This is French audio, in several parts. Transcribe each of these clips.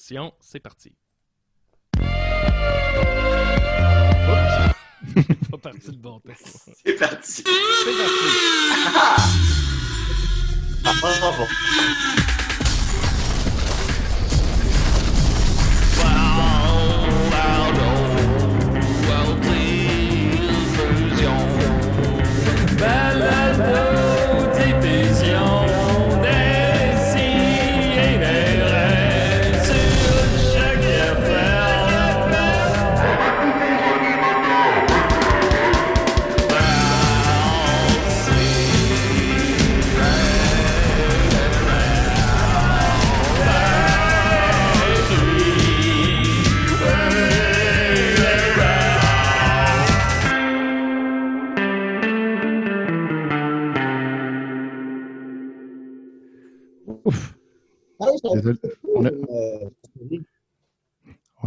Attention, c'est parti. Oups! pas parti le bon temps. C'est parti. C'est parti. Ah, bravo.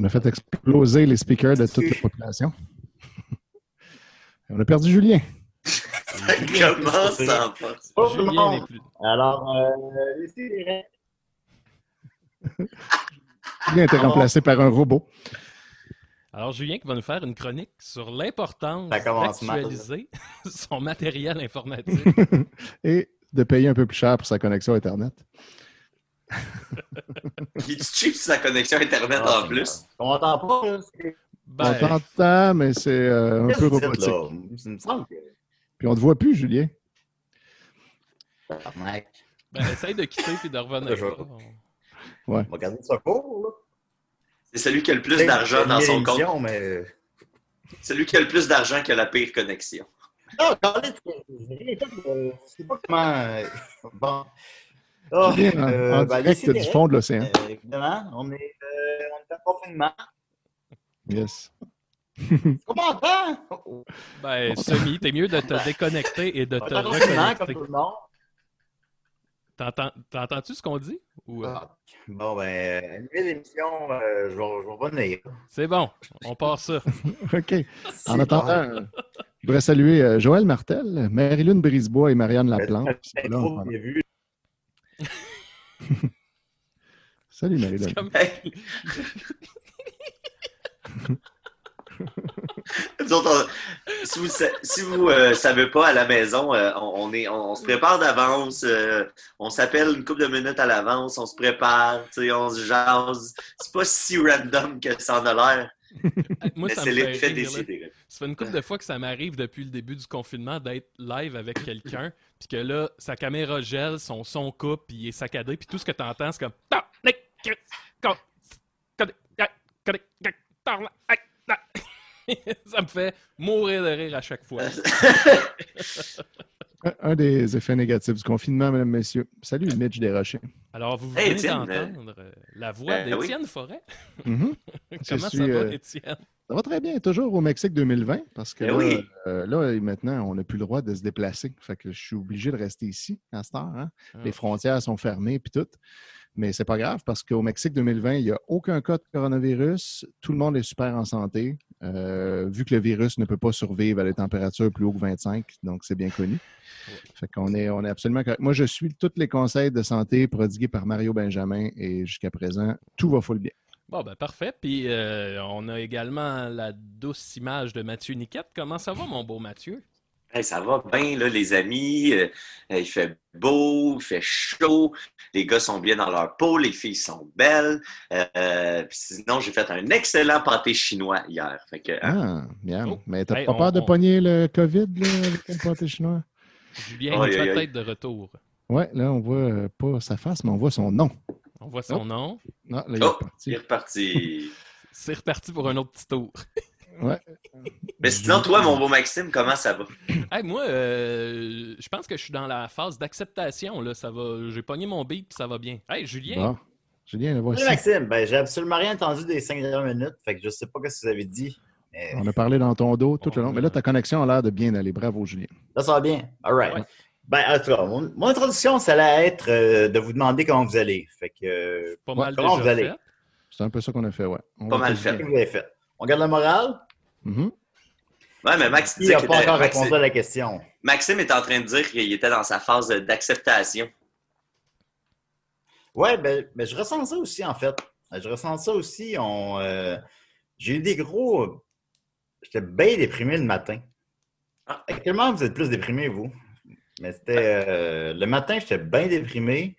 On a fait exploser les speakers de toute la population. On a perdu Julien. Ça tout le Julien plus. Alors, euh, ici, Julien a été bon? remplacé par un robot. Alors, Julien qui va nous faire une chronique sur l'importance Ça d'actualiser son matériel informatique. Et de payer un peu plus cher pour sa connexion Internet. Il est cheap sur sa connexion Internet Ah, en plus. On m'entend pas, Ben, On t'entend, mais c'est euh, un peu robotique. que... Puis on te voit plus, Julien. Ben, essaye de quitter puis de revenir. Toujours. Ouais. On va garder ça court, là. C'est celui qui a le plus d'argent dans son compte. Mais... Celui qui a le plus d'argent qui a la pire connexion. Non, je sais pas comment... euh, Bon. Oh, en, euh, en ben, direct du fond de l'océan. euh, évidemment, on est, euh, on est en confinement. Yes. Comment entend? Ben, semi, t'es mieux de te déconnecter et de On te comme reconnecter. tout le monde. T'entends- T'entends-tu ce qu'on dit? Ou, euh, Ah, Bon, ben, une nouvelle émission, euh, je vais revenir. C'est bon, on part ça. OK. En attendant, je voudrais saluer Joël Martel, Marilyn Brisebois et Marianne Laplante. qui sont là en ce moment. J'ai vu. Salut Marilyn. C'est comme- Hey. Nous autres, on- si vous si vous euh, savez pas à la maison, euh, on, on est, on, on se prépare d'avance, euh, on s'appelle une couple de minutes à l'avance, on se prépare, tu sais, on se jase. C'est pas si random que ça en a l'air, Moi, ça c'est me fait l'effet rire. Ça fait une couple de fois que ça m'arrive depuis le début du confinement d'être live avec quelqu'un, puis que là, sa caméra gèle, son son coupe, puis il est saccadé, puis tout ce que t'entends, c'est comme... Ça me fait mourir de rire à chaque fois. Un, des effets négatifs du confinement, mesdames, messieurs. Salut Mitch Desrochers. Alors, vous Hey, venez Étienne, d'entendre euh, la voix Ben oui. d'Étienne Forêt. Mhm. Comment suis, ça va, euh, Étienne? Ça va très bien, toujours au Mexique 2020, parce que Eh là, oui. euh, là, maintenant, on n'a plus le droit de se déplacer. Fait que je suis obligé de rester ici à cette heure. hein. Les Ah. frontières sont fermées puis tout. Mais c'est pas grave parce qu'au Mexique 2020, il n'y a aucun cas de coronavirus. Tout le monde est super en santé. euh, vu que le virus ne peut pas survivre à des températures plus hautes que 25, donc c'est bien connu. Fait qu'on est, on est absolument correct. Moi, je suis tous les conseils de santé prodigués par Mario Benjamin et jusqu'à présent, tout va full bien. Bon, ben parfait. Puis euh, on a également la douce image de Mathieu Niquette. Comment ça va, mon beau Mathieu? Hey, ça va bien, là, les amis. Euh, il fait beau, il fait chaud. Les gars sont bien dans leur peau, les filles sont belles. Euh, euh, sinon, j'ai fait un excellent pâté chinois hier. Fait que, hein, Ah, bien. Oh. Mais t'as Hey, pas on- peur de pogner le COVID là, avec le pâté chinois? Julien aïe, aïe. peut-être de retour. Ouais, là, on voit euh, pas sa face, mais on voit son nom. On voit son Oh. nom. Là, il est Oh, il est reparti. C'est reparti pour un autre petit tour. Ouais. Mais sinon, toi, mon beau Maxime, comment ça va? Hey, moi, euh, je pense que je suis dans la phase d'acceptation. Là, ça va. J'ai pogné mon beat puis ça va bien. Hey, Julien? Bon. Julien, le voici. Salut Maxime, ben, j'ai absolument rien entendu des cinq dernières minutes, fait que je sais pas ce que vous avez dit. mais On a parlé dans ton dos tout le long. On Mais là, ta connexion a l'air de bien aller. Bravo, Julien. Là, ça va bien. All right. Ouais. Ben, en tout cas, mon, mon introduction, ça allait être euh, de vous demander comment vous allez. Fait que, euh, Pas mal comment déjà vous allez? C'est un peu ça qu'on a fait, ouais. On Pas mal fait. qu'est-ce dire. que vous avez fait? On garde la morale? Mhm. Ouais, mais Max Qui disait n'a pas encore Maxime- répondu à la question? Maxime est en train de dire qu'il était dans sa phase d'acceptation. Ouais, ben, ben, je ressens ça aussi, en fait. Je ressens ça aussi. On, euh, J'ai eu des gros. J'étais bien déprimé le matin. Ah. Actuellement, vous êtes plus déprimé, vous. Mais c'était. euh, le matin, j'étais bien déprimé.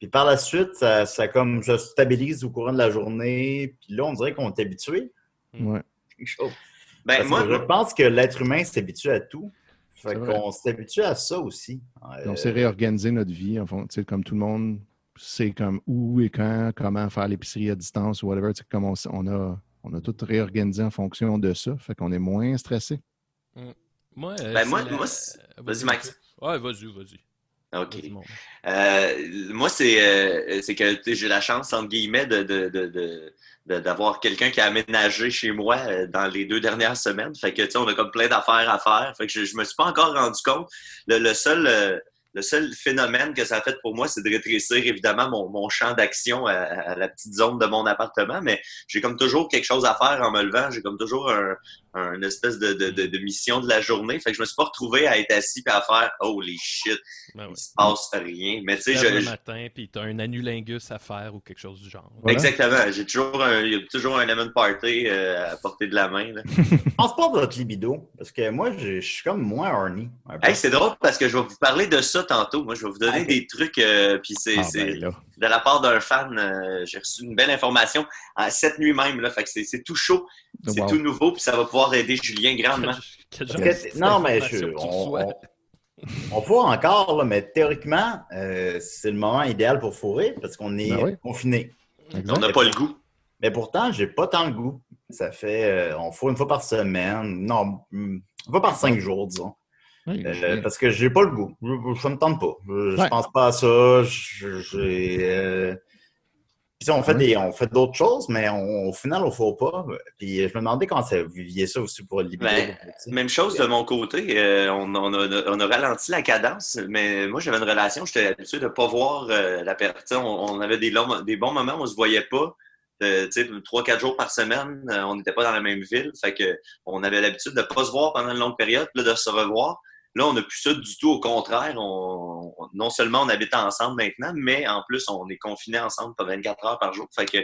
Puis par la suite, ça, ça comme je stabilise au courant de la journée. Puis là, on dirait qu'on est habitué. Ouais. Chose. Ben, moi, que je pense que l'être humain s'habitue à tout. Fait qu'on s'habitue à ça aussi. On Euh, s'est réorganisé notre vie, en fond, comme tout le monde sait comme où et quand, comment faire l'épicerie à distance ou whatever. Comme on, a, on a tout réorganisé en fonction de ça. Fait qu'on est moins stressé. Moi, euh, Ben, c'est moi- la- moi, c'est- euh, vas-y, Max. Ouais, vas-y, vas-y. OK. Vas-y, mon- Euh, moi, c'est euh, que j'ai la chance, entre guillemets, de, d'avoir quelqu'un qui a aménagé chez moi euh, dans les deux dernières semaines. Fait que, tu sais, on a comme plein d'affaires à faire. Fait que je, je me suis pas encore rendu compte. Le, le seul... le seul phénomène que ça a fait pour moi, c'est de rétrécir évidemment mon, mon champ d'action à, à la petite zone de mon appartement, mais j'ai comme toujours quelque chose à faire en me levant. J'ai comme toujours un, un espèce de, de, de, de mission de la journée. Fait que je me suis pas retrouvé à être assis et à faire « Holy shit, Ben il se passe rien. Mais tu sais, Tu je, le matin, puis t'as un annulingus à faire ou quelque chose du genre. Voilà. exactement. J'ai toujours un, il y a toujours un lemon party euh, à portée de la main. là. Je pense pas de votre libido. Parce que moi, je suis comme moins horny. Hey, c'est drôle parce que je vais vous parler de ça tantôt. Moi, je vais vous donner des trucs. euh, puis c'est Ah, c'est ben de la part d'un fan. euh, J'ai reçu une belle information cette nuit même. Là, fait que c'est c'est tout chaud, c'est Wow. tout nouveau, puis ça va pouvoir aider Julien grandement. Quel que- non, mais je, on, reçois? on, on peut encore, là, mais théoriquement, euh, c'est le moment idéal pour fourrer parce qu'on est Ben oui. confiné. On n'a pas le goût. Mais pourtant, j'ai pas tant le goût. Ça fait, euh, on fourre une fois par semaine. Non, une fois par cinq jours, disons. Oui, Euh, parce que j'ai pas le goût. Je, ça me tente pas. Je, je Ouais. pense pas à ça. J'ai. euh, puis on fait Ouais. des, on fait d'autres choses, mais on- au final, on ne faut pas. Puis je me demandais quand ça, vous viviez ça aussi pour libido. Ben. Même chose de mon côté. euh, on, on a, on a ralenti la cadence, mais moi, j'avais une relation, j'étais habitué de ne pas voir euh, la personne. On, on avait des, longs, des bons moments où on ne se voyait pas. Euh, trois, quatre jours par semaine, euh, on n'était pas dans la même ville. Fait que on avait l'habitude de ne pas se voir pendant une longue période, puis là, de se revoir. Là, on n'a plus ça du tout. Au contraire, on, on- non seulement on habite ensemble maintenant, mais en plus, on est confinés ensemble pas 24 heures par jour. Fait que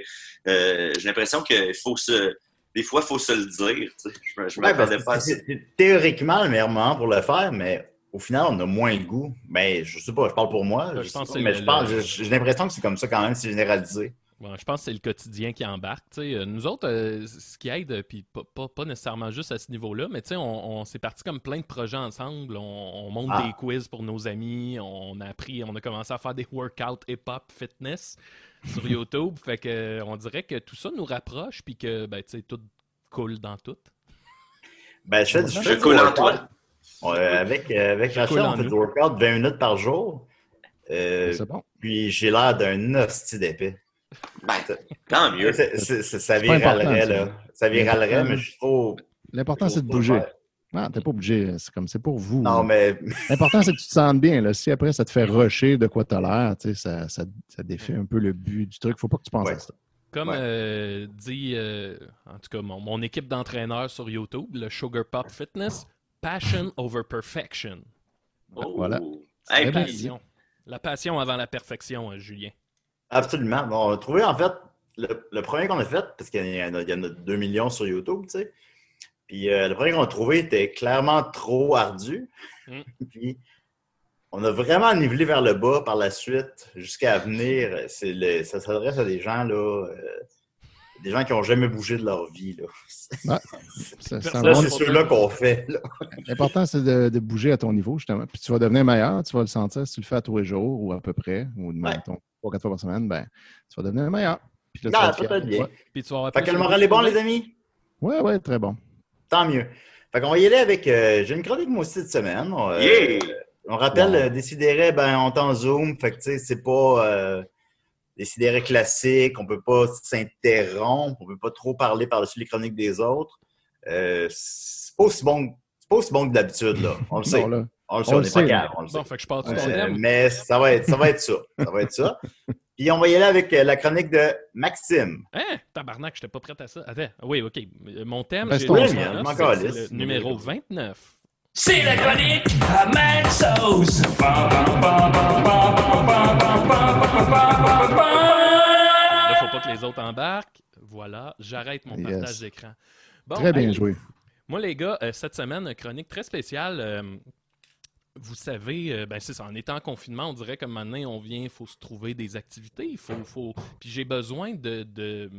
euh, j'ai l'impression qu'il faut se. Des fois, il faut se le dire. tu sais. Je je ne Ouais, pas à ça. c'est théoriquement le meilleur moment pour le faire, mais au final, on a moins le goût. Mais je sais pas, je parle pour moi. Ouais, je je pense sais que pas, mais je pense, j'ai l'impression que c'est comme ça quand même, c'est généralisé. Ouais, je pense que c'est le quotidien qui embarque. tu sais. Euh, Nous autres, euh, ce qui aide, euh, puis pas, pas- pas nécessairement juste à ce niveau-là, mais tu sais, on, on s'est parti comme plein de projets ensemble. On, on monte Ah. des quiz pour nos amis. On a appris, on a commencé à faire des workouts hip-hop fitness sur YouTube. fait que on dirait que tout ça nous rapproche, puis que ben, tu sais, tout coule dans tout. Ben, je fais, du- Je coule en toi. Avec euh, avec Rachel, on fait du workout 20 minutes par jour. Euh, C'est bon. puis j'ai l'air d'un hostie d'épée. Ben, tant mieux. Ça viralerait, là. Ça viralerait, mais je suis trop. L'important, c'est de bouger. faire. Ah, t'es pas obligé. C'est comme c'est pour vous. Non, mais L'important, c'est que tu te sentes bien. Là. Si après, ça te fait rusher de quoi t'as l'air, tu sais, ça, ça, ça défait un peu le but du truc. Faut pas que tu penses Ouais. à ça. Comme Ouais. euh, dit, euh, en tout cas, mon, mon équipe d'entraîneurs sur YouTube, le Sugar Pop Fitness, passion over perfection. Oh. Voilà. Hey, Passion. La passion avant la perfection, euh, Julien. Absolument. Bon, on a trouvé, en fait, le, le premier qu'on a fait, parce qu'il y, en a- il y en a 2 millions sur YouTube, tu sais. Puis euh, le premier qu'on a trouvé était clairement trop ardu. Mm. Puis on a vraiment nivelé vers le bas par la suite jusqu'à venir. Le- ça s'adresse à des gens, là. euh, des gens qui n'ont jamais bougé de leur vie. Là, Ça, c'est Là, ceux-là qu'on fait. L'important, c'est de, de bouger à ton niveau, justement. Puis tu vas devenir meilleur, tu vas le sentir si tu le fais à tous les jours ou à peu près, ou Ouais. mettons, trois, quatre fois par semaine, ben, tu vas devenir meilleur. Puis là, tu Ah, vas être peut-être de bien. Puis tu vas Fait que le de moral est bon, les amis? Ouais, ouais, très bon. Tant mieux. Fait qu'on va y aller avec. euh, J'ai une chronique moi aussi cette semaine. On, euh, Yeah! on rappelle, Wow. euh, Décideret, ben, on est en Zoom. Fait que, tu sais, c'est pas Décideret classique. On peut pas s'interrompre. On peut pas trop parler par-dessus les chroniques des autres. Euh, c'est pas aussi bon. C'est pas aussi bon que d'habitude, là. On le sait. Non, là, On le sait, on n'est pas capable. On le sait. Bon, fait que je Euh, mais ça va être ça. Va être ça. Ça va être ça. Puis on va y aller avec euh, la chronique de Maxime. Hein? Tabarnak, j'étais pas prêt à ça. Attends, oui, ok. Mon thème, je calisse. c'est le numéro 29. C'est la chronique à Mad Sauce. Là, faut pas que les autres embarquent. Voilà, j'arrête mon partage d'écran. Bon, Très bien joué. Moi, les gars, euh, cette semaine, une chronique très spéciale. Euh, vous savez, euh, ben c'est ça, en étant en confinement, on dirait que maintenant, on vient, il faut se trouver des activités, il faut, faut... Puis j'ai besoin de, de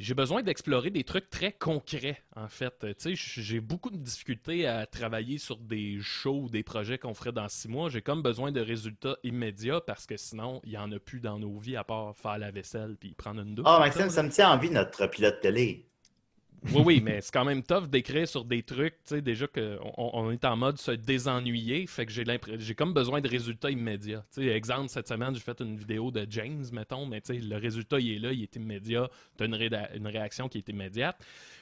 j'ai besoin d'explorer des trucs très concrets, en fait. Euh, Tu sais, j'ai beaucoup de difficultés à travailler sur des shows, des projets qu'on ferait dans six mois. J'ai comme besoin de résultats immédiats parce que sinon, il n'y en a plus dans nos vies à part faire la vaisselle puis prendre une douche. Mettons, Maxime, ça me tient envie, notre pilote télé. Oui, oui, mais c'est quand même tough d'écrire sur des trucs, tu sais, déjà qu'on on est en mode se désennuyer, fait que j'ai j'ai comme besoin de résultats immédiats. Tu sais, exemple, cette semaine, j'ai fait une vidéo de James, mettons, mais tu le résultat, il est là, il est immédiat, t'as une, une réaction qui est immédiate.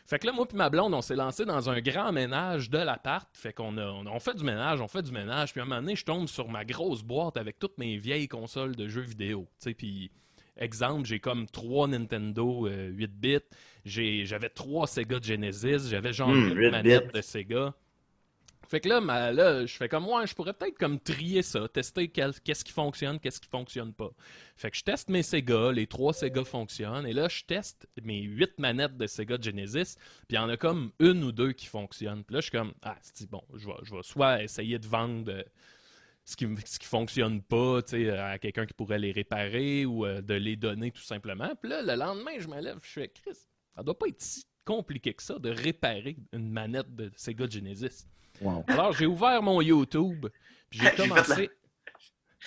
Fait que là, moi puis ma blonde, on s'est lancé dans un grand ménage de l'appart, fait qu'on a, on, a- on fait du ménage, on fait du ménage, puis à un moment donné, je tombe sur ma grosse boîte avec toutes mes vieilles consoles de jeux vidéo, tu sais, puis... Exemple, j'ai comme trois Nintendo euh, 8 bits, j'ai- j'avais trois Sega Genesis, j'avais genre Hmm, une 8 manette bits. de Sega. Fait que là, ma- là, je fais comme, ouais, je pourrais peut-être comme trier ça, tester qu'est-ce qui fonctionne, qu'est-ce qui fonctionne pas. Fait que je teste mes Sega, les trois Sega fonctionnent, et là, je teste mes huit manettes de Sega Genesis, puis il y en a comme une ou deux qui fonctionnent. Puis là, je suis comme, ah, c'est bon, je vais, je vais soit essayer de vendre euh, ce qui, qui fonctionne pas tu sais, à quelqu'un qui pourrait les réparer ou euh, de les donner tout simplement. Puis là, le lendemain, je me lève, je fais, Chris, ça doit pas être si compliqué que ça de réparer une manette de Sega Genesis. Wow. Alors, j'ai ouvert mon YouTube, puis j'ai commencé.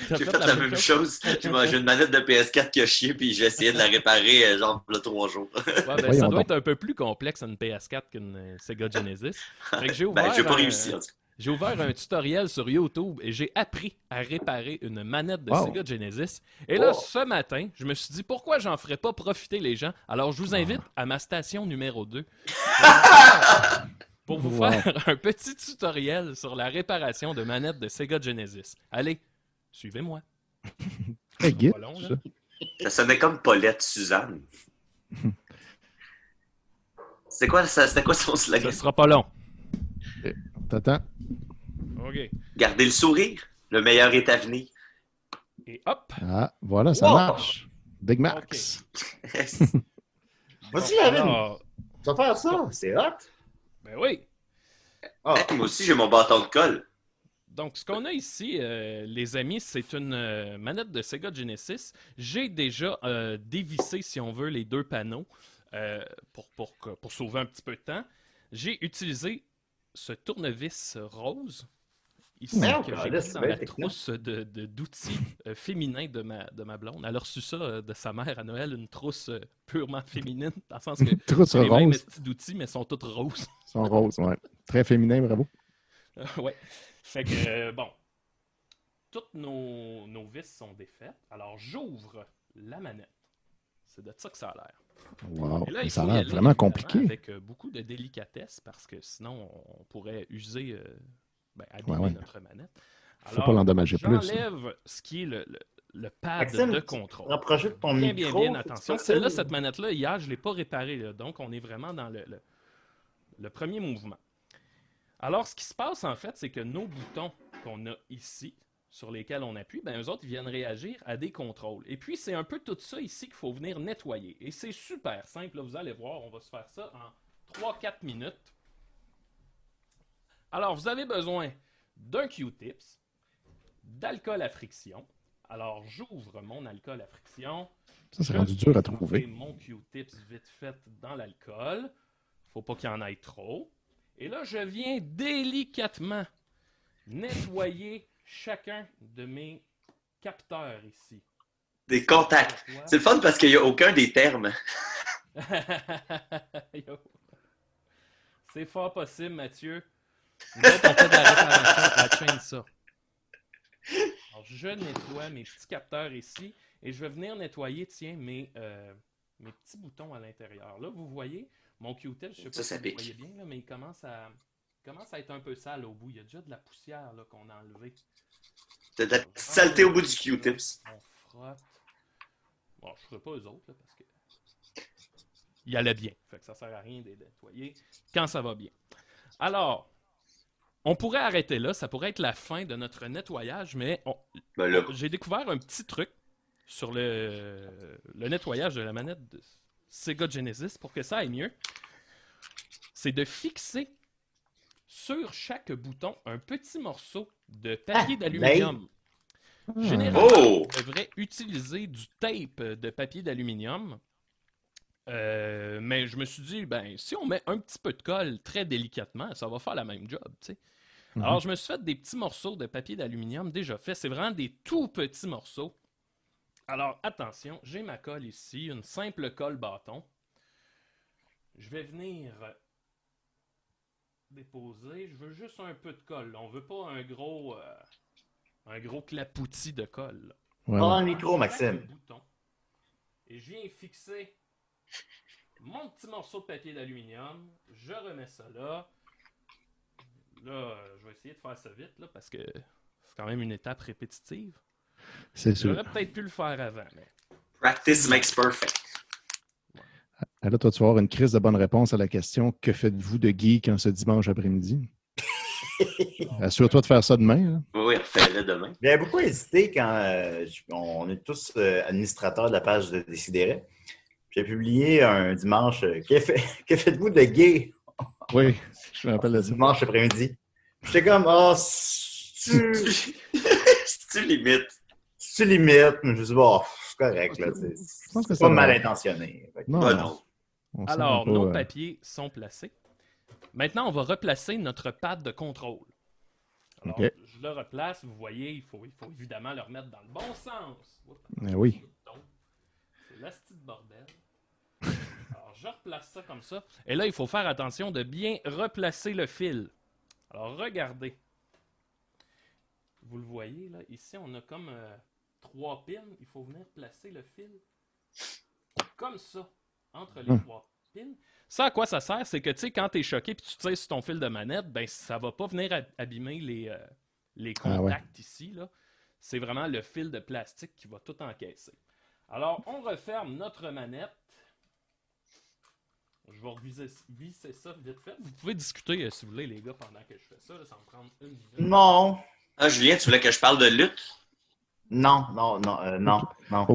J'ai fait la même chose? J'ai mangé une manette de PS4 qui a chié, puis j'ai essayé de la réparer, euh, genre, là, trois jours. Ouais, ben, ça doit donc. être un peu plus complexe une PS4 qu'une euh, Sega Genesis. Fait que j'ai Ben, j'ai pas réussi, en tout cas. J'ai ouvert un tutoriel sur YouTube et j'ai appris à réparer une manette de Wow. Sega Genesis. Et là, Oh. ce matin, je me suis dit pourquoi j'en ferais pas profiter les gens? Alors, je vous invite à ma station numéro 2 pour vous Wow. faire un petit tutoriel sur la réparation de manettes de Sega Genesis. Allez, suivez-moi. Hey, long, ça. Ça sonnait comme Paulette Suzanne. C'était quoi, ça- c'était quoi son Ce slogan? sera pas long. T'attends. OK. Garder le sourire. Le meilleur est à venir. Et hop. Ah, voilà, ça Wow. marche. Big Max. Vas-y, Evan. alors, Tu vas faire ça? C'est hot. ben oui. Ah. Hey, moi aussi, j'ai mon bâton de colle. Donc, ce qu'on a ici, euh, les amis, c'est une euh, manette de Sega Genesis. J'ai déjà euh, dévissé, si on veut, les deux panneaux euh, pour, pour sauver un petit peu de temps. J'ai utilisé ce tournevis rose ici Merde, que j'ai dans la trousse de- de- d'outils euh, féminins de ma, de ma blonde. Elle a reçu ça euh, de sa mère à Noël, une trousse euh, purement féminine, dans le sens que Trousse les mêmes rose. petits d'outils, mais sont toutes roses. Sont roses, ouais. Très féminin, bravo. Euh, ouais. Fait que, euh, bon. Toutes nos, nos vis sont défaites. Alors, j'ouvre la manette. C'est de ça que ça a l'air. Wow. Et là, il Ça a l'air vraiment compliqué. Avec euh, beaucoup de délicatesse parce que sinon, on pourrait user, euh, ben, abîmer Ouais, ouais. notre manette. Faut pas l'endommager plus. J'enlève ce qui est le, le, le pad Maxime, de contrôle. Rapprochez de ton Bien, bien, micro. bien, c'est attention. Celle-là, cette manette-là, hier, je ne l'ai pas réparée. là. donc, on est vraiment dans le, le- le premier mouvement. Alors, ce qui se passe, en fait, c'est que nos boutons qu'on a ici, sur lesquels on appuie, ben, eux autres, ils viennent réagir à des contrôles. Et puis, c'est un peu tout ça ici qu'il faut venir nettoyer. Et c'est super simple. là, vous allez voir, on va se faire ça en 3-4 minutes. Alors, vous avez besoin d'un Q-tips, d'alcool à friction. Alors, j'ouvre mon alcool à friction. Ça, c'est rendu dur à Je trouver. mon Q-tips vite fait dans l'alcool. Faut pas qu'il y en ait trop. Et là, je viens délicatement nettoyer chacun de mes capteurs ici. Des contacts. C'est le fun parce qu'il n'y a aucun des termes. C'est fort possible, Mathieu. Nous autres, on fait de la réparation à chainsaw. Alors, je nettoie mes petits capteurs ici et je vais venir nettoyer, tiens, mes, euh, mes petits boutons à l'intérieur. Là, vous voyez, mon Q-tip, je sais pas Ça, si ça vous pique. voyez bien, là, mais il commence à, commence à être un peu sale au bout. Il y a déjà de la poussière là, qu'on a enlevée. T'as de la petite saleté au bout du Q-tips. On frotte. Bon, je ne ferai pas eux autres, là, parce que. Il allait bien. Fait que ça sert à rien de les nettoyer quand ça va bien. Alors, on pourrait arrêter là. Ça pourrait être la fin de notre nettoyage, mais on- Ben j'ai découvert un petit truc sur le, le nettoyage de la manette de Sega Genesis pour que ça aille mieux, c'est de fixer sur chaque bouton un petit morceau de papier Ah, d'aluminium. Généralement, Oh! on devrait utiliser du tape de papier d'aluminium. Euh, mais je me suis dit, ben, si on met un petit peu de colle très délicatement, ça va faire la même job, tu sais. Mhm. Alors, je me suis fait des petits morceaux de papier d'aluminium déjà faits. C'est vraiment des tout petits morceaux. Alors, attention, j'ai ma colle ici, une simple colle bâton. Je vais venir déposer. Je veux juste un peu de colle. On veut pas un gros, euh, un gros clapoutis de colle. là. Ouais, Prends ouais. le micro, Maxime. Bouton. Et je viens fixer mon petit morceau de papier d'aluminium. Je remets ça là. Là, je vais essayer de faire ça vite là, parce que c'est quand même une étape répétitive. C'est sûr. J'aurais peut-être pu le faire avant, mais Practice makes perfect. Ah, Là, toi, tu vas avoir une crise de bonne réponse à la question Que faites-vous de geek en ce dimanche après-midi? Assure-toi de faire ça demain. là. Oui, refais-le demain. J'ai beaucoup hésité quand euh, on est tous euh, administrateurs de la page de Décideret. J'ai publié un dimanche euh, Que, fait- que faites-vous de gay? Oui, je me rappelle de ça. dimanche après-midi? J'étais comme Oh, c'est tu limites. tu limites, mais je dis bon, c'est correct là. C'est Je pense que c'est pas mal intentionné. Que- Non, Ah, non. non. On Alors, pas, nos euh, papiers sont placés. Maintenant, on va replacer notre pad de contrôle. Alors, je le replace. Vous voyez, il faut, il faut évidemment le remettre dans le bon sens. Oups. eh oui. C'est l'asti de bordel. Alors, je replace ça comme ça. Et là, il faut faire attention de bien replacer le fil. Alors, regardez. Vous le voyez, là. Ici, on a comme euh, trois pins. Il faut venir placer le fil comme ça, entre les Hum. trois pins. Ça, à quoi ça sert? C'est que, tu sais, quand tu es choqué et tu tires sur ton fil de manette, ben, ça va pas venir ab- abîmer les, euh, les Ah ouais. contacts ici, là. C'est vraiment le fil de plastique qui va tout encaisser. Alors, on referme notre manette. Je vais reviser visser ça vite fait. Vous pouvez discuter euh, si vous voulez, les gars, pendant que je fais ça. là, ça va me prendre une minute. Non, Ah, Julien, tu voulais que je parle de lutte? non, non, non, euh, non, non.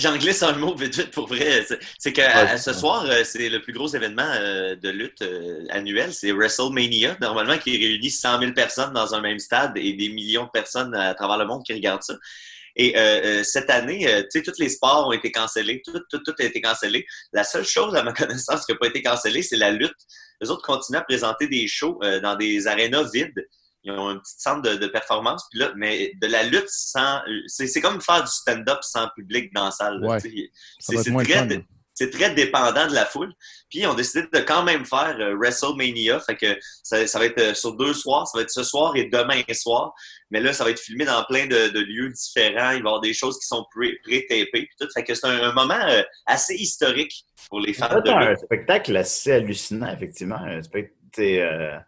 J'en glisse un mot vite vite pour vrai. C'est- que à ce soir, euh, c'est le plus gros événement euh, de lutte euh, annuel, c'est WrestleMania, normalement qui réunit 100 000 personnes dans un même stade et des millions de personnes à travers le monde qui regardent ça. Et euh, euh, cette année, euh, tu sais, tous les sports ont été cancellés, tout, tout, tout a été cancellé. La seule chose, à ma connaissance, qui n'a pas été cancellée, c'est la lutte. Les autres continuent à présenter des shows euh, dans des arénas vides. Ils ont un petit centre de, de performance, puis là, mais de la lutte sans. C'est c'est comme faire du stand-up sans public dans la salle. Ouais. C'est très, c'est très dépendant de la foule. Puis ils ont décidé de quand même faire euh, WrestleMania. Fait que ça, ça va être euh, sur deux soirs. Ça va être ce soir et demain soir. Mais là, ça va être filmé dans plein de, de lieux différents. Il va y avoir des choses qui sont pré- pré-tapées. puis tout. Fait que c'est un, un moment euh, assez historique pour les fans de être un lutte. spectacle assez hallucinant, effectivement. Un spectacle,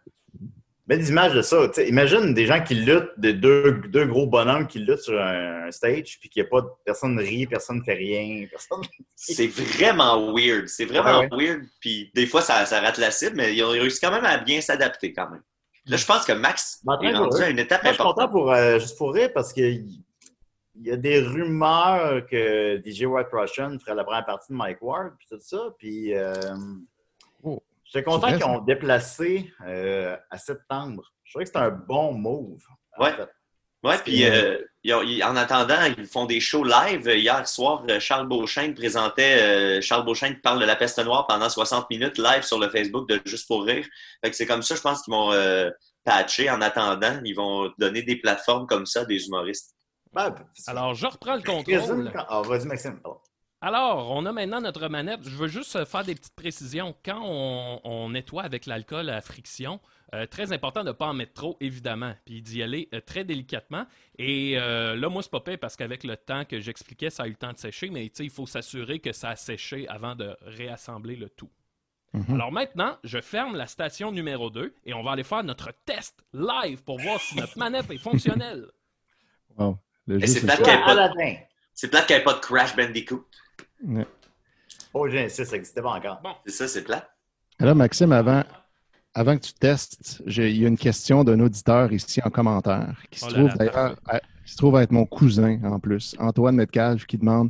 t'sais, belles images de ça. T'sais, imagine des gens qui luttent, de deux, deux gros bonhommes qui luttent sur un, un stage, puis qu'il n'y a pas de personne rit, personne ne fait rien. Personne... C'est vraiment weird. C'est vraiment Ouais, weird. Puis des fois, ça, ça rate la cible, mais ils ont réussi quand même à bien s'adapter quand même. Là, je pense que Max est rendu à une étape Moi, je suis content importante. pour, euh, juste pour rire parce qu'il il y a des rumeurs que DJ White Russian ferait la première partie de Mike Ward, puis tout ça. Puis euh. J'étais content qu'ils ont déplacé euh, à septembre. Je trouvais que c'était un bon move. fait. Ouais, puis euh, en attendant, ils font des shows live. Hier soir, euh, Charles Beauchesne présentait euh, Charles Beauchesne qui parle de la peste noire pendant 60 minutes live sur le Facebook de Juste pour rire. Fait que c'est comme ça, je pense qu'ils vont euh, patcher en attendant. Ils vont donner des plateformes comme ça à des humoristes. Ben, Alors, je reprends le contrôle. quand- Ah, vas-y, Maxime. pardon. Alors, on a maintenant notre manette. Je veux juste euh, faire des petites précisions. Quand on, on nettoie avec l'alcool à friction, euh, très important de ne pas en mettre trop, évidemment, puis d'y aller euh, très délicatement. Et euh, là, moi, c'est pas pire parce qu'avec le temps que j'expliquais, ça a eu le temps de sécher, mais tu sais, il faut s'assurer que ça a séché avant de réassembler le tout. Mhm. Alors maintenant, je ferme la station numéro 2 et on va aller faire notre test live pour voir si notre manette est fonctionnelle. Wow. C'est plate qu'il n'y ait pas de Crash Bandicoot. Ouais. Oh, Genesis, ça n'existait pas encore. C'est ça, c'est plate. Alors, Maxime, avant, avant que tu testes, j'ai- il y a une question d'un auditeur ici en commentaire qui se Oh là trouve d'ailleurs à, Il se trouve être mon cousin en plus, Antoine Metcalfe, qui demande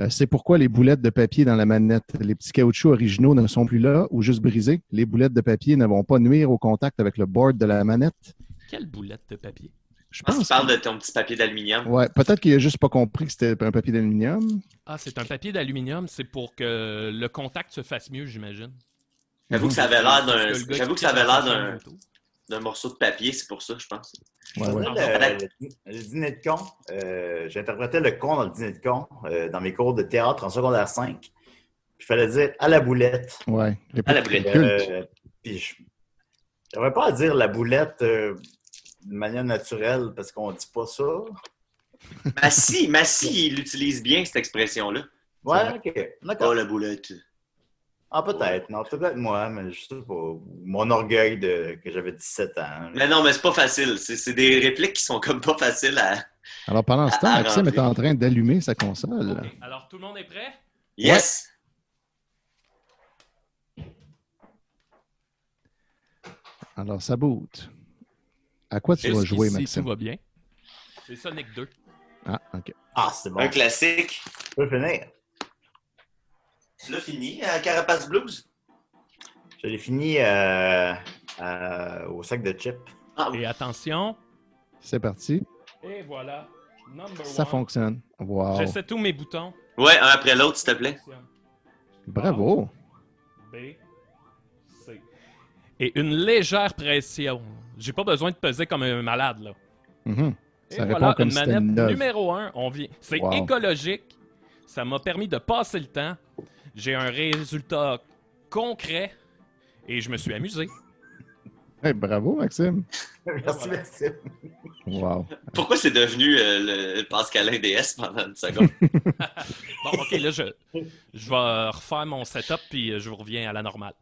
euh, C'est pourquoi les boulettes de papier dans la manette, les petits caoutchoucs originaux ne sont plus là ou juste brisés? Les boulettes de papier ne vont pas nuire au contact avec le board de la manette? Quelle boulette de papier? Je Je pense tu parles de ton petit papier d'aluminium. Ouais, peut-être qu'il a juste pas compris que c'était un papier d'aluminium. Ah, c'est un papier d'aluminium, c'est pour que le contact se fasse mieux, j'imagine. J'avoue que ça avait l'air d'un. J'avoue que ça avait l'air d'un, morceau de papier, c'est pour ça, je pense. Ouais, ouais. Le, le- le dîner de con, euh, j'interprétais le con dans le dîner de con euh, dans mes cours de théâtre en secondaire 5. Puis il fallait dire à la boulette. Ouais. À la boulette. Culte. Euh, puis je n'aurais pas à dire la boulette euh, de manière naturelle parce qu'on dit pas ça. Massy, Massy, il utilise bien cette expression-là. Ouais, ok. Oh, D'accord. la boulette. Ah, peut-être. Non, peut-être moi, mais je sais pas. Mon orgueil de que j'avais 17 ans. Mais non, mais c'est pas facile. C'est, c'est des répliques qui sont comme pas faciles à. Alors pendant ce temps, À- à Maxime est en train d'allumer sa console. Ok, Alors, tout le monde est prêt? Yes! Alors ça boot. À quoi tu vas jouer, tout Maxime? va bien. C'est Sonic 2. Ah, OK. Ah, c'est bon. Un classique. Je peux finir. Tu l'as fini à Carapace Blues? Je l'ai fini euh, euh, au sac de chips. Ah oui. Et attention. C'est parti. Et voilà. Number Ça one. fonctionne. Wow. J'essaie tous mes boutons. Ouais, un après l'autre, s'il te plaît. Bravo. B, C. Et une légère pression. J'ai pas besoin de peser comme un malade, là. Mhm. Ça voilà, répond comme une manette neuf. numéro un. On vient. C'est Wow. écologique. Ça m'a permis de passer le temps. J'ai un résultat concret. Et je me suis amusé. Hey, bravo, Maxime. Merci, voilà. Maxime. Wow. Pourquoi c'est devenu euh, le Pascalin DS pendant une seconde? Bon, OK, là, je, je vais refaire mon setup, puis je vous reviens à la normale.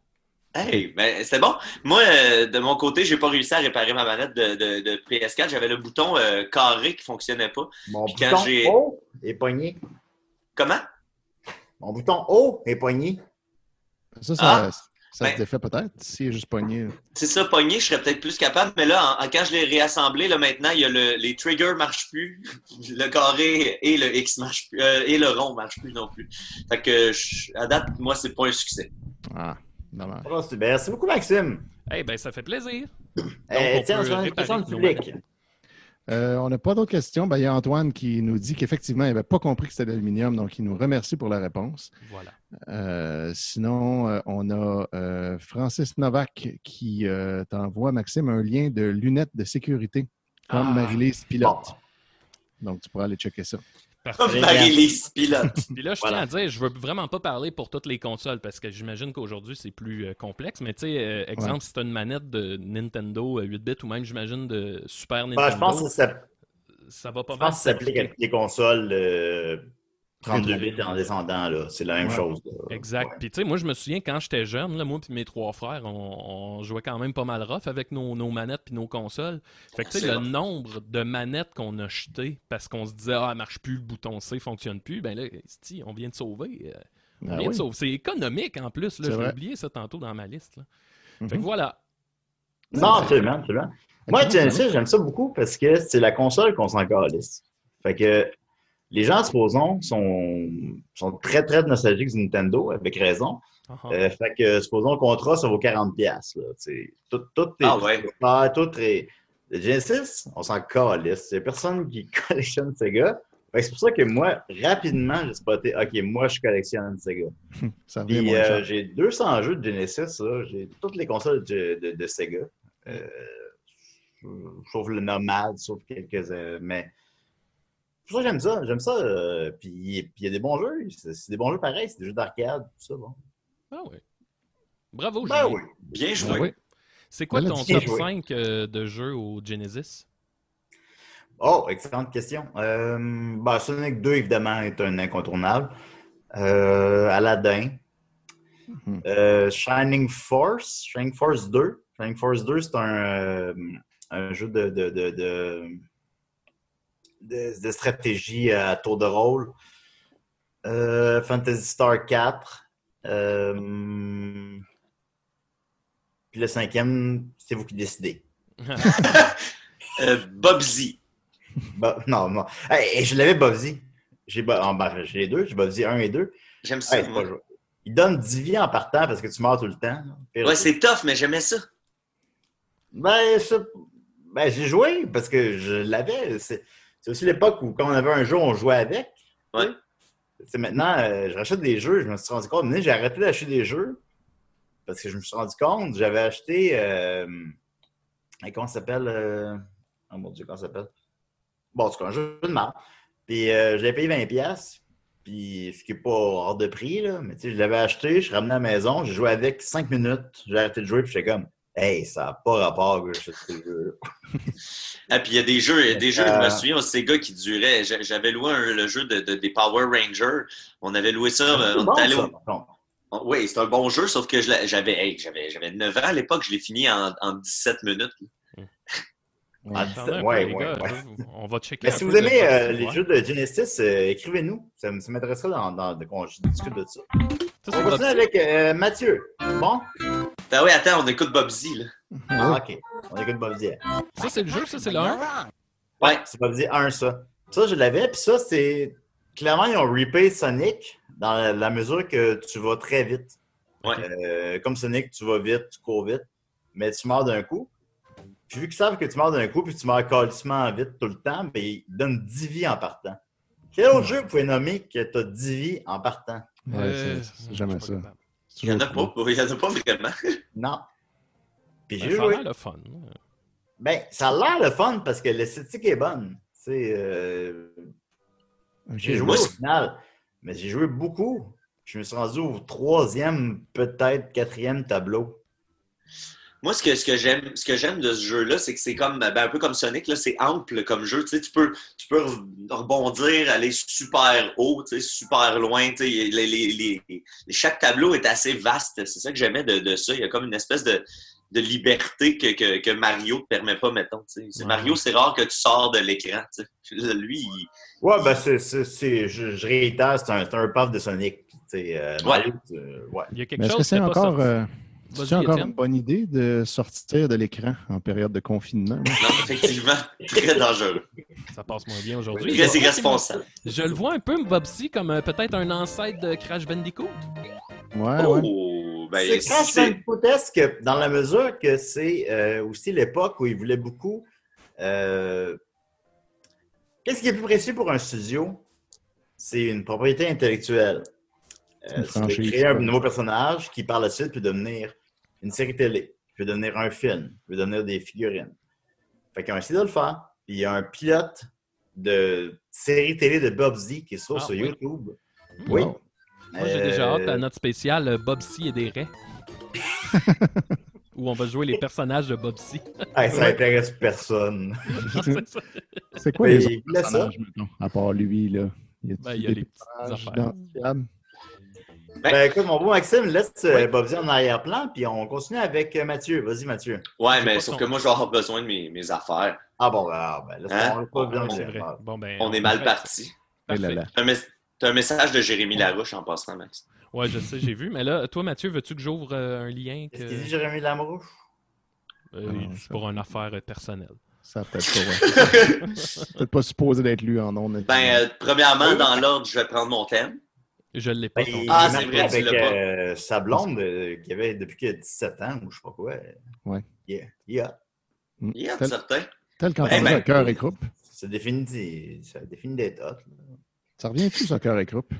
Hey, ben c'était bon. Moi, euh, de mon côté, j'ai pas réussi à réparer ma manette de, de- de PS4. J'avais le bouton euh, carré qui fonctionnait pas. Mon Puis quand bouton j'ai- haut est pogné. Comment? Mon bouton haut est pogné. Ça, ça, Ah! ça Ben- se défait peut-être s'il est juste pogné. C'est ça, pogné, je serais peut-être plus capable, mais là, en- en- quand je l'ai réassemblé, là, maintenant, il y a le, les triggers marchent plus, le carré et le X marchent plus, euh, et le rond marchent plus non plus. Fait que, je- à date, moi, c'est pas un succès. Ah, dommage. Ah, c'est- Merci beaucoup, Maxime. Eh ben, ça fait plaisir. Eh, on tiens, une question du nos public. Euh, on n'a pas d'autres questions. Ben, il y a Antoine qui nous dit qu'effectivement, il n'avait pas compris que c'était de l'aluminium, donc il nous remercie pour la réponse. Voilà. Euh, sinon, euh, on a euh, Francis Novak qui euh, t'envoie, Maxime, un lien de lunettes de sécurité, comme Ah. Marie-Lise Pilote. Bon. Donc, tu pourras aller checker ça. Parfait. Marie-Lise Pilote. Puis là, je Voilà. tiens à dire, je veux vraiment pas parler pour toutes les consoles parce que j'imagine qu'aujourd'hui c'est plus euh, complexe. Mais tu sais, euh, exemple, si tu as une manette de Nintendo euh, 8 bits ou même, j'imagine, de Super Nintendo, je pense que ça, ça va pas je mal. pense que ça s'applique à toutes les consoles euh, 32 Très, bits en descendant. là. C'est la même Ouais. chose. là. Exact. Ouais. Puis tu sais, moi, je me souviens quand j'étais jeune, là, moi et mes trois frères, on, on jouait quand même pas mal rough avec nos, nos manettes puis nos consoles. Fait que tu sais, C'est le nombre de manettes qu'on a jetées parce qu'on se disait, ah, elle marche plus, le bouton C fonctionne plus, ben là, on vient de sauver. euh, on Ah vient de oui. sauver. C'est économique en plus, là. J'ai oublié ça tantôt dans ma liste. là. Mhm. Fait que voilà. Non, absolument, absolument. Moi, Excellent. Genesis, j'aime ça beaucoup parce que c'est la console qu'on s'en calisse. Fait que les gens, supposons, sont, sont très, très nostalgiques du Nintendo, avec raison. Ah. Euh, fait que, supposons, le contrat, ça vaut 40$. piastres, Là, tout, tout est, Ah ouais. Tout est... Le Genesis, on s'en calisse. Il n'y a personne qui collectionne Sega. Fait que c'est pour ça que moi, rapidement, j'ai spoté, OK, moi, je collectionne Sega. Ça Puis euh, j'ai 200 jeux de Genesis, là. j'ai toutes les consoles de, de- de Sega. Euh, sauf le Nomad, sauf quelques. mais pour ça que j'aime ça. J'aime ça. euh, puis puis il y a des bons jeux. C'est des bons jeux pareils. C'est des jeux d'arcade, tout ça. Bon. Ah ouais. Bravo, Ben Julien. oui. Bien Ah joué. oui. C'est quoi Ben ton top Bien joué. 5 euh, de jeux au Genesis? Oh, excellente question. Euh, ben, Sonic 2, évidemment, est un incontournable. Euh, Aladdin. Mhm. Euh, Shining Force. Shining Force 2. Shining Force 2, c'est un, euh, un jeu de, de, de, de, de- de stratégie à tour de rôle. Euh, Fantasy Star 4. Euh, puis le cinquième, c'est vous qui décidez. Euh, Bobsy. Bo- non, non. Hey, je l'avais Bobsy. J'ai Bo- en- ben, j'ai les deux, j'ai Bobsy 1 et 2. J'aime ça. Hey, moi. Il donne 10 vies en partant parce que tu meurs tout le temps. Ouais, c'est tough, mais j'aimais ça. Ben, ça- ben, j'ai joué parce que je l'avais. C'est aussi l'époque où, quand on avait un jeu, on jouait avec. Ouais. C'est maintenant, euh, je rachète des jeux. Je me suis rendu compte, j'ai arrêté d'acheter des jeux parce que je me suis rendu compte, j'avais acheté. Euh, comment ça s'appelle euh, Oh mon Dieu, comment ça s'appelle? Bon, c'est un jeu de marque. Puis, euh, je l'avais payé 20$. Puis, ce qui n'est pas hors de prix, là. Mais tu sais, je l'avais acheté, je suis ramené à la maison, j'ai joué avec 5 minutes, j'ai arrêté de jouer, puis j'étais comme, hey, ça n'a pas rapport que ce jeu. Ah, puis il y a des jeux, il y a des jeux, je me Euh, souviens, ces gars qui duraient. J'a- J'avais loué un- le jeu de, de- des Power Rangers. On avait loué ça. C'est on bon, allé ça, contre. Oui, c'est un bon jeu, sauf que j'avais hey, j'avais j'avais 9 ans à l'époque, je l'ai fini en, en 17 minutes. Ah, un peu, ouais, les ouais, gars, ouais. On va checker. Mais un si peu vous aimez euh, les ouais. jeux de Genesis, euh, écrivez-nous. Ça, ça m'intéresserait dans, dans, de- qu'on discute de ça. Ça, On c'est va continuer Boxy. avec euh, Mathieu. Bon? Ben oui, attends, on écoute Bobsy, là. Ah, OK. On écoute Bob Diaz. Ça, c'est le jeu, ça, c'est le 1. Ouais. C'est Bob Diaz 1, ça. Ça, je l'avais. Puis ça, c'est... Clairement, ils ont repay Sonic dans la, la mesure que tu vas très vite. Ouais. Euh, comme Sonic, tu vas vite, tu cours vite, mais tu meurs d'un coup. Puis vu qu'ils savent que tu meurs d'un coup puis tu meurs calissement vite tout le temps, ben, ils donnent 10 vies en partant. Quel autre jeu vous pouvez nommer que tu as 10 vies en partant? Ouais, Euh, c'est- c'est jamais ça. pas Il y en a pas, il y en a pas vraiment. Non. Puis Ben, ça a l'air le fun. Ben, ça a l'air le fun parce que l'esthétique est bonne. Euh. J'ai joué Moi, au final, mais j'ai joué beaucoup. Je me suis rendu au troisième, peut-être quatrième tableau. Moi, ce que, ce que j'aime, ce que j'aime de ce jeu-là, c'est que c'est comme ben, un peu comme Sonic, là, c'est ample comme jeu. Tu, sais, tu peux, tu peux re- rebondir, aller super haut, tu sais, super loin. tu sais, les- les- les- les- chaque tableau est assez vaste. C'est ça que j'aimais de, de ça. Il y a comme une espèce de, de liberté que, que, que Mario ne te permet pas, mettons. tu sais. C'est Ouais. Mario, c'est rare que tu sors de l'écran. tu sais. Lui, il- Ouais, ben, c'est, c'est, c'est- je, je réitère, c'est un, un puff de Sonic. Tu sais, euh, Mario, ouais. Il y a quelque Mais est-ce chose que c'est encore, sorti. euh, c'est encore une bonne idée de sortir de l'écran en période de confinement? non, effectivement, très dangereux. Ça passe moins bien aujourd'hui. Très irresponsable. Je le vois un peu, Bobsy, comme euh, peut-être un ancêtre de Crash Bandicoot. Ouais, ouais. Oh, ben, c'est Crash Bandicootesque dans la mesure que c'est euh, aussi l'époque où ils voulaient beaucoup. euh, Qu'est-ce qui est plus précieux pour un studio? C'est une propriété intellectuelle. Euh, c'est de créer un nouveau personnage qui, par la suite, peut devenir une série télé, peut devenir un film, peut devenir des figurines. Fait qu'ils ont essayé de le faire. Puis il y a un pilote de série télé de Bob Z qui est sur, Ah, sur oui. YouTube. Oui. Wow. Moi, j'ai déjà Euh, hâte à notre spécial euh, Bobsy et des raies. Où on va jouer les personnages de Bobsy. hey, ça intéresse personne. C'est ça. Quoi les autres ça. personnages, mettons, à part lui, là? Y a-t-il Ben, il y a des les petites affaires. Ben écoute, mon beau Maxime, laisse euh, Oui. Bobby en arrière-plan, puis on continue avec euh, Mathieu. Vas-y, Mathieu. Ouais, mais sauf son- que moi, je vais avoir besoin de mes, mes affaires. Ah bon, ben, ah, ben laisse Hein? on pas bien faire. Bon, ben, On est mal fait- parti. Là là. T'as un, mes- t'as un message de Jérémy Larouche en passant, Max. Ouais, je sais, j'ai vu. Mais là, toi, Mathieu, veux-tu que j'ouvre euh, un lien que... Qu'est-ce qu'il dit, Jérémy euh, Ah, ça- pour une affaire personnelle. Ça a peut-être pas, ouais. peut-être pas supposé d'être lu en ondes. Ben, euh, premièrement, dans l'ordre, je vais prendre mon thème. Je l'ai pas. Ben, Ah, est c'est vrai, tu avec pas. euh, sa blonde euh, qui avait depuis qu'il a 17 ans, ou je sais pas quoi. Ouais. Yeah. Yeah. Mm. Il y a Tel, certain. tel qu'en Eh ben, à cœur et croupe. Ça définit, ça définit des tots. là. Ça revient-tu, ça, cœur et croupe?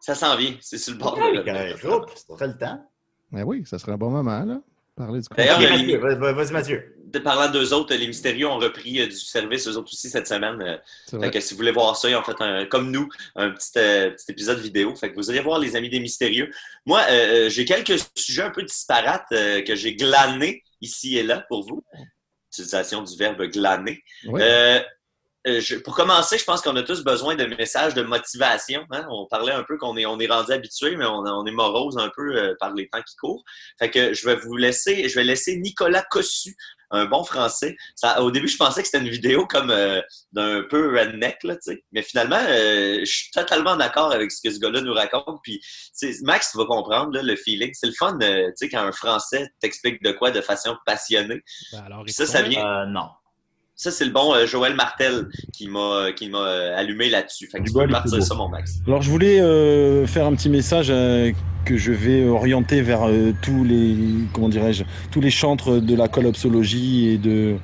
Ça s'en vient. C'est sur le bord Ouais, de carré, groupe, c'est très le temps. Ben oui, ça serait un bon moment, là. Parler du D'ailleurs, Ok, il y a Mathieu, les- vas- vas-y, Mathieu. De parlant d'eux autres, les Mystérieux ont repris euh, du service, eux autres aussi, cette semaine. euh, Fait que si vous voulez voir ça, ils ont fait un, comme nous, un petit, euh, petit épisode vidéo. Fait que vous irez voir les amis des mystérieux. Moi, j'ai quelques sujets un peu disparates que j'ai glanés ici et là pour vous. Utilisation du verbe glaner. Euh, je- pour commencer, je pense qu'on a tous besoin de messages de motivation. hein. On parlait un peu qu'on est, on est rendu habitué, mais on, on est morose un peu euh, par les temps qui courent. Fait que je vais vous laisser, je vais laisser Nicolas Cossu, un bon français. Ça, au début, je pensais que c'était une vidéo comme euh, d'un peu redneck, là, tu sais. Mais finalement, euh, je suis totalement d'accord avec ce que ce gars-là nous raconte. Puis, Max, tu vas comprendre là, le feeling. C'est le fun, euh, tu sais, quand un Français t'explique de quoi de façon passionnée. Ben, alors, Puis ça, ça vient- Euh, non. Ça, c'est le bon euh, Joël Martel qui m'a qui m'a euh, allumé là-dessus. Fait que tu peux partir ça, mon Max. Alors je voulais euh, faire un petit message euh, que je vais orienter vers euh, tous les comment dirais-je tous les chantres de la collapsologie et de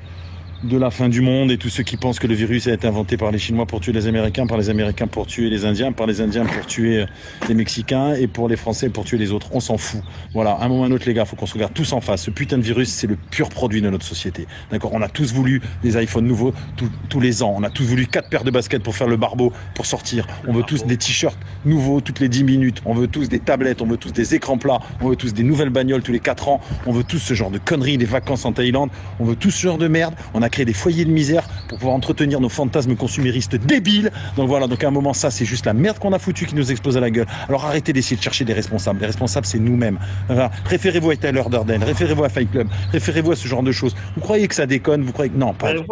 de la fin du monde et tous ceux qui pensent que le virus a été inventé par les Chinois pour tuer les Américains, par les Américains pour tuer les Indiens, par les Indiens pour tuer euh, les Mexicains et pour les Français pour tuer les autres. On s'en fout. Voilà, à un moment ou à un autre les gars, faut qu'on se regarde tous en face. Ce putain de virus, c'est le pur produit de notre société. D'accord? On a tous voulu des iPhones nouveaux tous- tous les ans. On a tous voulu quatre paires de baskets pour faire le barbeau, pour sortir. On veut tous des t-shirts nouveaux toutes les 10 minutes. On veut tous des tablettes, on veut tous des écrans plats, on veut tous des nouvelles bagnoles tous les 4 ans. On veut tous ce genre de conneries, des vacances en Thaïlande. On veut tous ce genre de merde. On a créé des foyers de misère pour pouvoir entretenir nos fantasmes consuméristes débiles. Donc voilà, donc à un moment, ça, c'est juste la merde qu'on a foutu qui nous explose à la gueule. Alors arrêtez d'essayer de chercher des responsables. Les responsables, c'est nous-mêmes. Voilà. Référez-vous à Tyler Durden, référez-vous à Fight Club, référez-vous à ce genre de choses. Vous croyez que ça déconne Vous croyez que non, pas Club?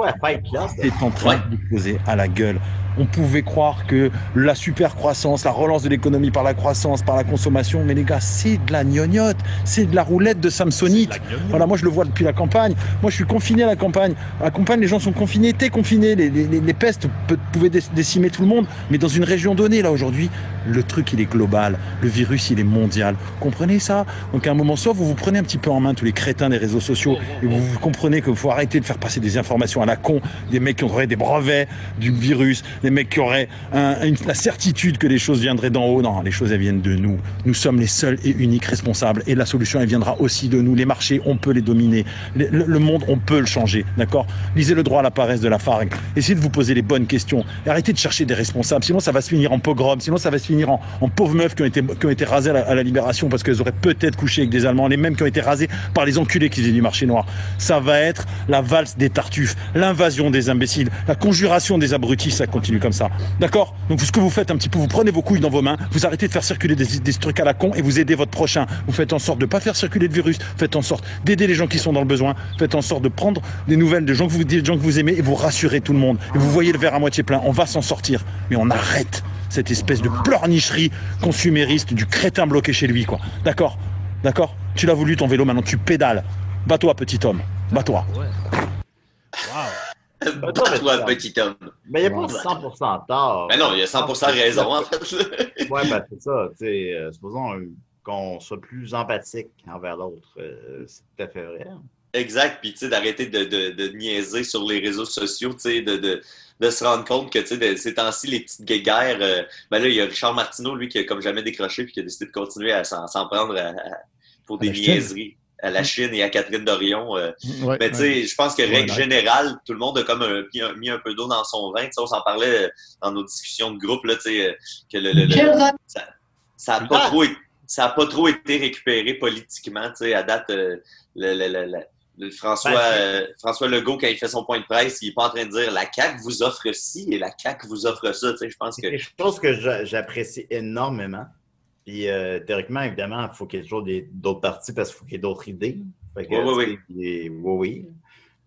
c'est en train de poser à la gueule. On pouvait croire que la super croissance, la relance de l'économie par la croissance, par la consommation, mais les gars, c'est de la gnognotte, c'est de la roulette de Samsonite. Voilà, moi je le vois depuis la campagne. Moi je suis confiné à la campagne. À la campagne, les gens sont confinés, t'es confiné. Les, les- les- les pestes pe- pouvaient dé- décimer tout le monde, mais dans une région donnée, là aujourd'hui, le truc il est global, le virus il est mondial. Comprenez ça? Donc à un moment, soit vous vous prenez un petit peu en main tous les crétins des réseaux sociaux et vous, vous comprenez qu'il faut arrêter de faire passer des informations à la con, des mecs qui auraient des brevets du virus, des mecs qui auraient la certitude que les choses viendraient d'en haut. Non, les choses elles viennent de nous. Nous sommes les seuls et uniques responsables et la solution elle viendra aussi de nous. Les marchés, on peut les dominer. Le, monde, on peut le changer. D'accord? Lisez le droit à la paresse de la FARC. Essayez de vous poser les bonnes questions arrêtez de chercher des responsables. Sinon, ça va se finir en pogrom. Sinon, ça va se finir en, pauvres meufs qui ont été, qui rasées à la, à la libération parce qu'elles auraient peut-être couché avec des Allemands, les mêmes qui ont été rasées par les enculés qui faisaient du marché noir. Ça va être la valse des tartuffes, l'invasion des imbéciles, la conjuration des abrutis. Ça continue comme ça. D'accord Donc, ce que vous faites un petit peu, vous prenez vos couilles dans vos mains, vous arrêtez de faire circuler des, des trucs à la con et vous aidez votre prochain. Vous faites en sorte de ne pas faire circuler de virus, faites en sorte d'aider les gens qui sont dans le besoin, faites en sorte de prendre des nouvelles de gens que vous, des gens que vous aimez et vous rassurez tout le monde. Et vous voyez le verre à moitié plein, on va s'en sortir. Mais on arrête cette espèce de pleurnicherie consumériste du crétin bloqué chez lui, quoi. D'accord D'accord Tu l'as voulu ton vélo, maintenant tu pédales. Bats-toi, petit homme. Bats-toi. Wow. Bats-toi, petit homme. Mais il n'y a pas 100% tort. Mais non, il y a 100% raison, en fait. Ouais, ben c'est ça. tu sais, euh, supposons euh, qu'on soit plus empathique envers l'autre. euh, c'est tout à fait vrai. Exact, puis tu sais, d'arrêter de, de, de niaiser sur les réseaux sociaux, tu sais, de, de, de se rendre compte que, tu sais, ces temps-ci, les petites guéguerres, euh, ben là, il y a Richard Martineau, lui, qui a comme jamais décroché, puis qui a décidé de continuer à s'en prendre à- à- pour À des Chine. niaiseries à la Chine et à Catherine Dorion. euh. Ouais, Mais tu ouais. sais, je pense que règle ouais. générale, tout le monde a comme un- mis, un, mis un peu d'eau dans son vin. Tu sais, on s'en parlait euh, dans nos discussions de groupe, là, tu sais, euh, que le, ça, ça a pas trop été, ça a pas trop été récupéré politiquement, tu sais, à date, euh, le, le- le- le- le François, Ben, euh, François Legault, quand il fait son point de presse, il est pas en train de dire la CAQ vous offre ci et la CAQ vous offre ça, tu sais, je pense C'est que... quelque chose que j'a- j'apprécie énormément. Puis euh, théoriquement, évidemment, il faut qu'il y ait toujours des- d'autres partis parce qu'il faut qu'il y ait d'autres idées. Fait que, Oui, oui, oui, oui.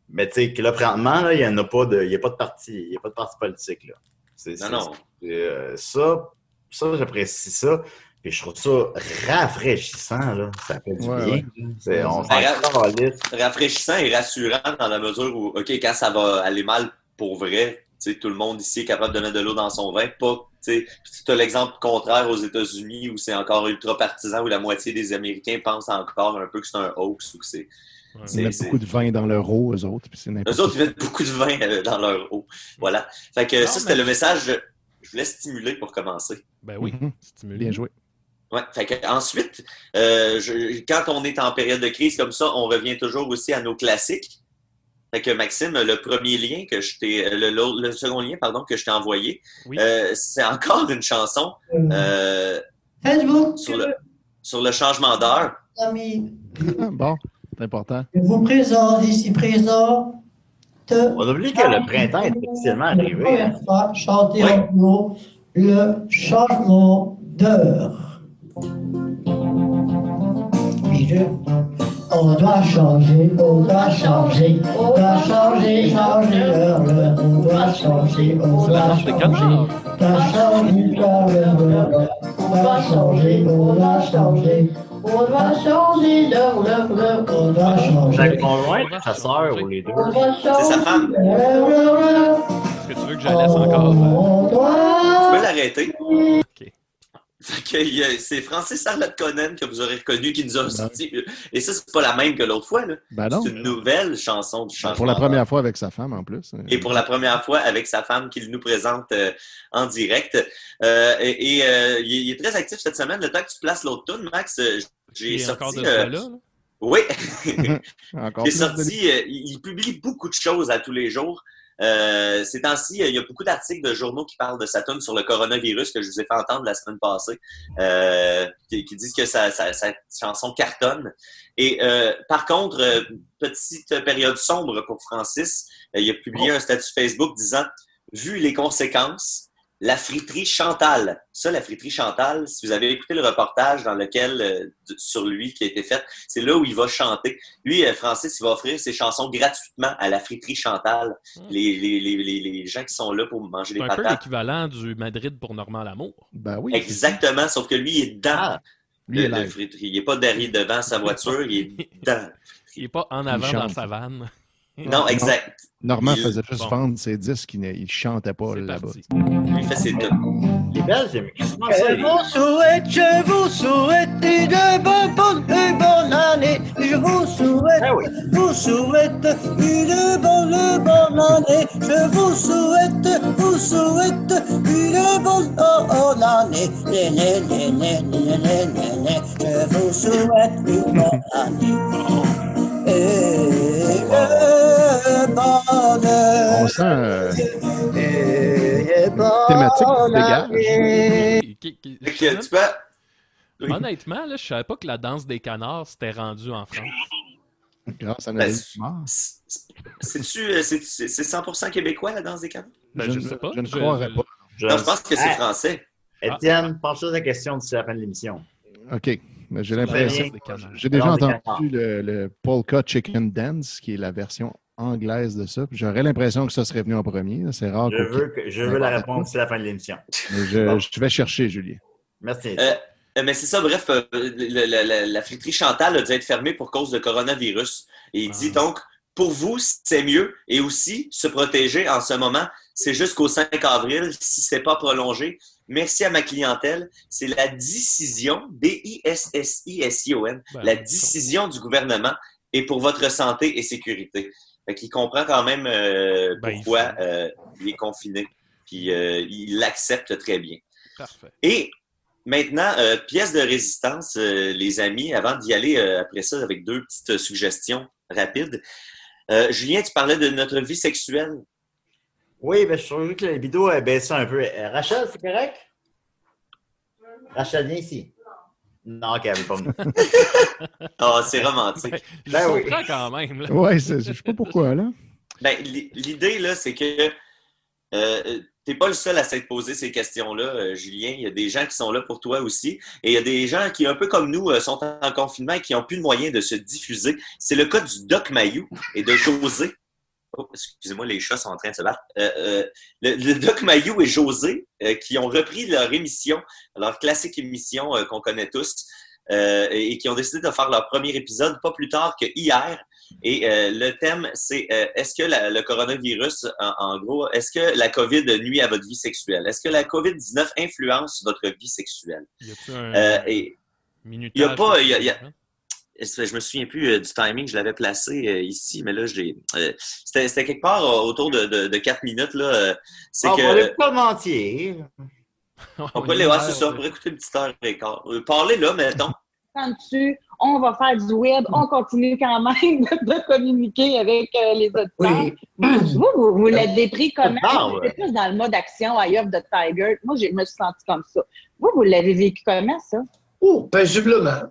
Mais tu sais, que là, présentement, là, il n'y en a pas de. Il n'y a pas de parti. Il n'y a pas de parti politique. Là. C'est, Non, c'est- non. c'est, euh, ça, ça, j'apprécie ça. Puis je trouve ça rafraîchissant. Là. Ça fait du Ouais, bien. ouais. on Ben, rafraîchissant et rassurant dans la mesure où, OK, quand ça va aller mal pour vrai, tu sais, tout le monde ici est capable de mettre de l'eau dans son vin. Pas, tu as l'exemple contraire aux États-Unis où c'est encore ultra partisan, où la moitié des Américains pensent encore un peu que c'est un hoax ou que c'est. Ouais. Ils mettent beaucoup de vin dans leur eau, eux autres. Puis Eux autres, ils mettent beaucoup de vin euh, dans leur eau. Voilà. Fait que Non, ça, c'était mais- le message. Je, je voulais stimuler pour commencer. Ben oui, Mhm. stimulé. Bien joué. Ouais. Fait que ensuite, euh, je- quand on est en période de crise comme ça, on revient toujours aussi à nos classiques. Fait que Maxime, le premier lien que je t'ai, le, le- le second lien, pardon, que je t'ai envoyé, Oui. euh, c'est encore une chanson euh, Facebook, sur le sur le changement d'heure. amis, Ah, bon, c'est important. je vous présente ici présent. On oublie que le printemps est officiellement arrivé. hein. Première fois, chanter en le changement d'heure. On doit changer, on doit changer, on doit changer, changer l'heure, l'heure, on doit changer, on doit changer. On doit changer l'heure, l'heure. doit changer, on doit changer, on doit changer l'heure, l'heure, l'heure, on doit changer. Sa conjointe, sa sœur ou les deux? On doit C'est sa changer femme. Est-ce que tu veux que je la laisse encore? On Tu doit peux l'arrêter. Ok. Fait que, il y a- c'est Francis Arlette Conan que vous aurez reconnu qui nous a sorti. Et ça, c'est pas la même que l'autre fois. Ben. C'est une nouvelle chanson du changement. Pour la première fois avec sa femme en plus. Et pour la première fois avec sa femme qu'il nous présente euh, en direct. Euh, et et, euh, il, est, il est très actif cette semaine. Le temps que tu places l'autre tune, Max, euh, j'ai Il est sorti. encore de euh, ce là? là. oui, Encore j'ai sorti. euh, il publie beaucoup de choses à tous les jours. Euh, ces temps-ci, il y a beaucoup d'articles de journaux qui parlent de sa tune sur le coronavirus que je vous ai fait entendre la semaine passée, euh, qui, qui disent que sa, sa- sa chanson cartonne. Et euh, par contre, euh, petite période sombre pour Francis, euh, il a publié un statut Facebook disant Vu les conséquences, la friterie Chantal. Ça, la friterie Chantal, si vous avez écouté le reportage dans lequel euh, sur lui qui a été fait, c'est là où il va chanter. Lui, euh, Francis, il va offrir ses chansons gratuitement à la friterie Chantal. Mm. Les, les, les, les, les gens qui sont là pour manger C'est des un peu patates. l'équivalent du Madrid pour Normand Lamour. Ben oui. Exactement, sauf que lui, il est dedans. Ah, Lui, il le, est le live. friterie. Il n'est pas derrière devant sa voiture, il est dedans. Il est pas en avant dans sa vanne. Non, exact. Normand faisait juste bon. vendre ses disques, il ne il chantait pas là-bas. il fait ses deux. les Belges, quasiment ça. Je vous souhaite, je vous souhaite une bonne, bonne, une bonne année. Je vous souhaite, Ah oui. vous souhaite une bonne, bonne année. Je vous souhaite, vous souhaite une bonne, bonne année. Né, né, né, né, né, né, né, né. Je vous souhaite une bonne année. On sent euh, thématique qui se dégage. Honnêtement, là, je savais pas que la danse des canards s'était rendue en France. grâce à Ben, Nathalie c'est- Simard. C'est-tu, euh, 100% québécois, la danse des canons? Ben, je, je sais pas. Je ne croirais je- pas. Je- Non, je pense que c'est Ah, français. Étienne, pense à la question d'ici la fin de l'émission. OK. Mais j'ai La l'impression. J'ai déjà entendu le, le Polka Chicken Dance, qui est la version anglaise de ça. J'aurais l'impression que ça serait venu en premier. C'est rare. Je veux, que, je veux la réponse d'ici la fin de l'émission. Je, Bon. je vais chercher, Julien. Merci. Euh, euh, mais c'est ça, bref, euh, le- le- le- la friterie Chantal a dû être fermée pour cause de coronavirus. Et il dit Ah. donc, pour vous, c'est mieux. Et aussi, se protéger en ce moment, c'est jusqu'au 5 avril, si ce n'est pas prolongé. Merci à ma clientèle. C'est la décision, D-I-S-S-I-S-I-O-N, Ben, la décision du gouvernement et pour votre santé et sécurité. Fait qu'il comprend quand même euh, Ben, il pourquoi faut. euh, il est confiné. Puis euh, il l'accepte très bien. Parfait. Et maintenant, euh, pièce de résistance, euh, les amis, avant d'y aller euh, après ça avec deux petites suggestions rapides. Euh, Julien, tu parlais de notre vie sexuelle. Oui, ben, je trouve que la vidéo a baissé un peu. Euh, Rachel, c'est correct? Rachel, viens ici. Non, ok, elle veut pas venir. Ah, c'est romantique. Ben, je oui. quand même. là. Ouais, je sais pas pourquoi, là. Ben, l'i- l'idée, là, c'est que euh, t'es pas le seul à s'être posé ces questions-là, euh, Julien. Il y a des gens qui sont là pour toi aussi. Et il y a des gens qui, un peu comme nous, euh, sont en confinement et qui n'ont plus de moyens de se diffuser. C'est le cas du Doc Mayou et de José. Oh, excusez-moi, les chats sont en train de se battre. Euh, euh, le, le Doc Mayou et José, euh, qui ont repris leur émission, leur classique émission qu'on connaît tous, et, et qui ont décidé de faire leur premier épisode pas plus tard que hier. Et le thème, c'est est-ce que la- le coronavirus, en, en gros, est-ce que la COVID nuit à votre vie sexuelle? Est-ce que la COVID-19 influence votre vie sexuelle? Minutage y a pas- je me souviens plus euh, du timing, je l'avais placé euh, ici, mais là, je l'ai. euh, C'était c'était quelque part euh, autour de, de, de 4 minutes. Là, euh, c'est On que. va l'écouter en entier. On peut les voir, c'est ça, on pourrait écouter une petite heure et quart. Euh, Parlez là, mettons. dessus, on va faire du web, on continue quand même de, de communiquer avec euh, les auditeurs. Oui. Vous, vous, vous l'avez pris comment? Ah, Moi, ouais. Plus dans le mode action, Eye of the Tiger. Moi, j'ai- je me suis sentie comme ça. Vous, vous l'avez vécu comment, ça? Oh, paisiblement.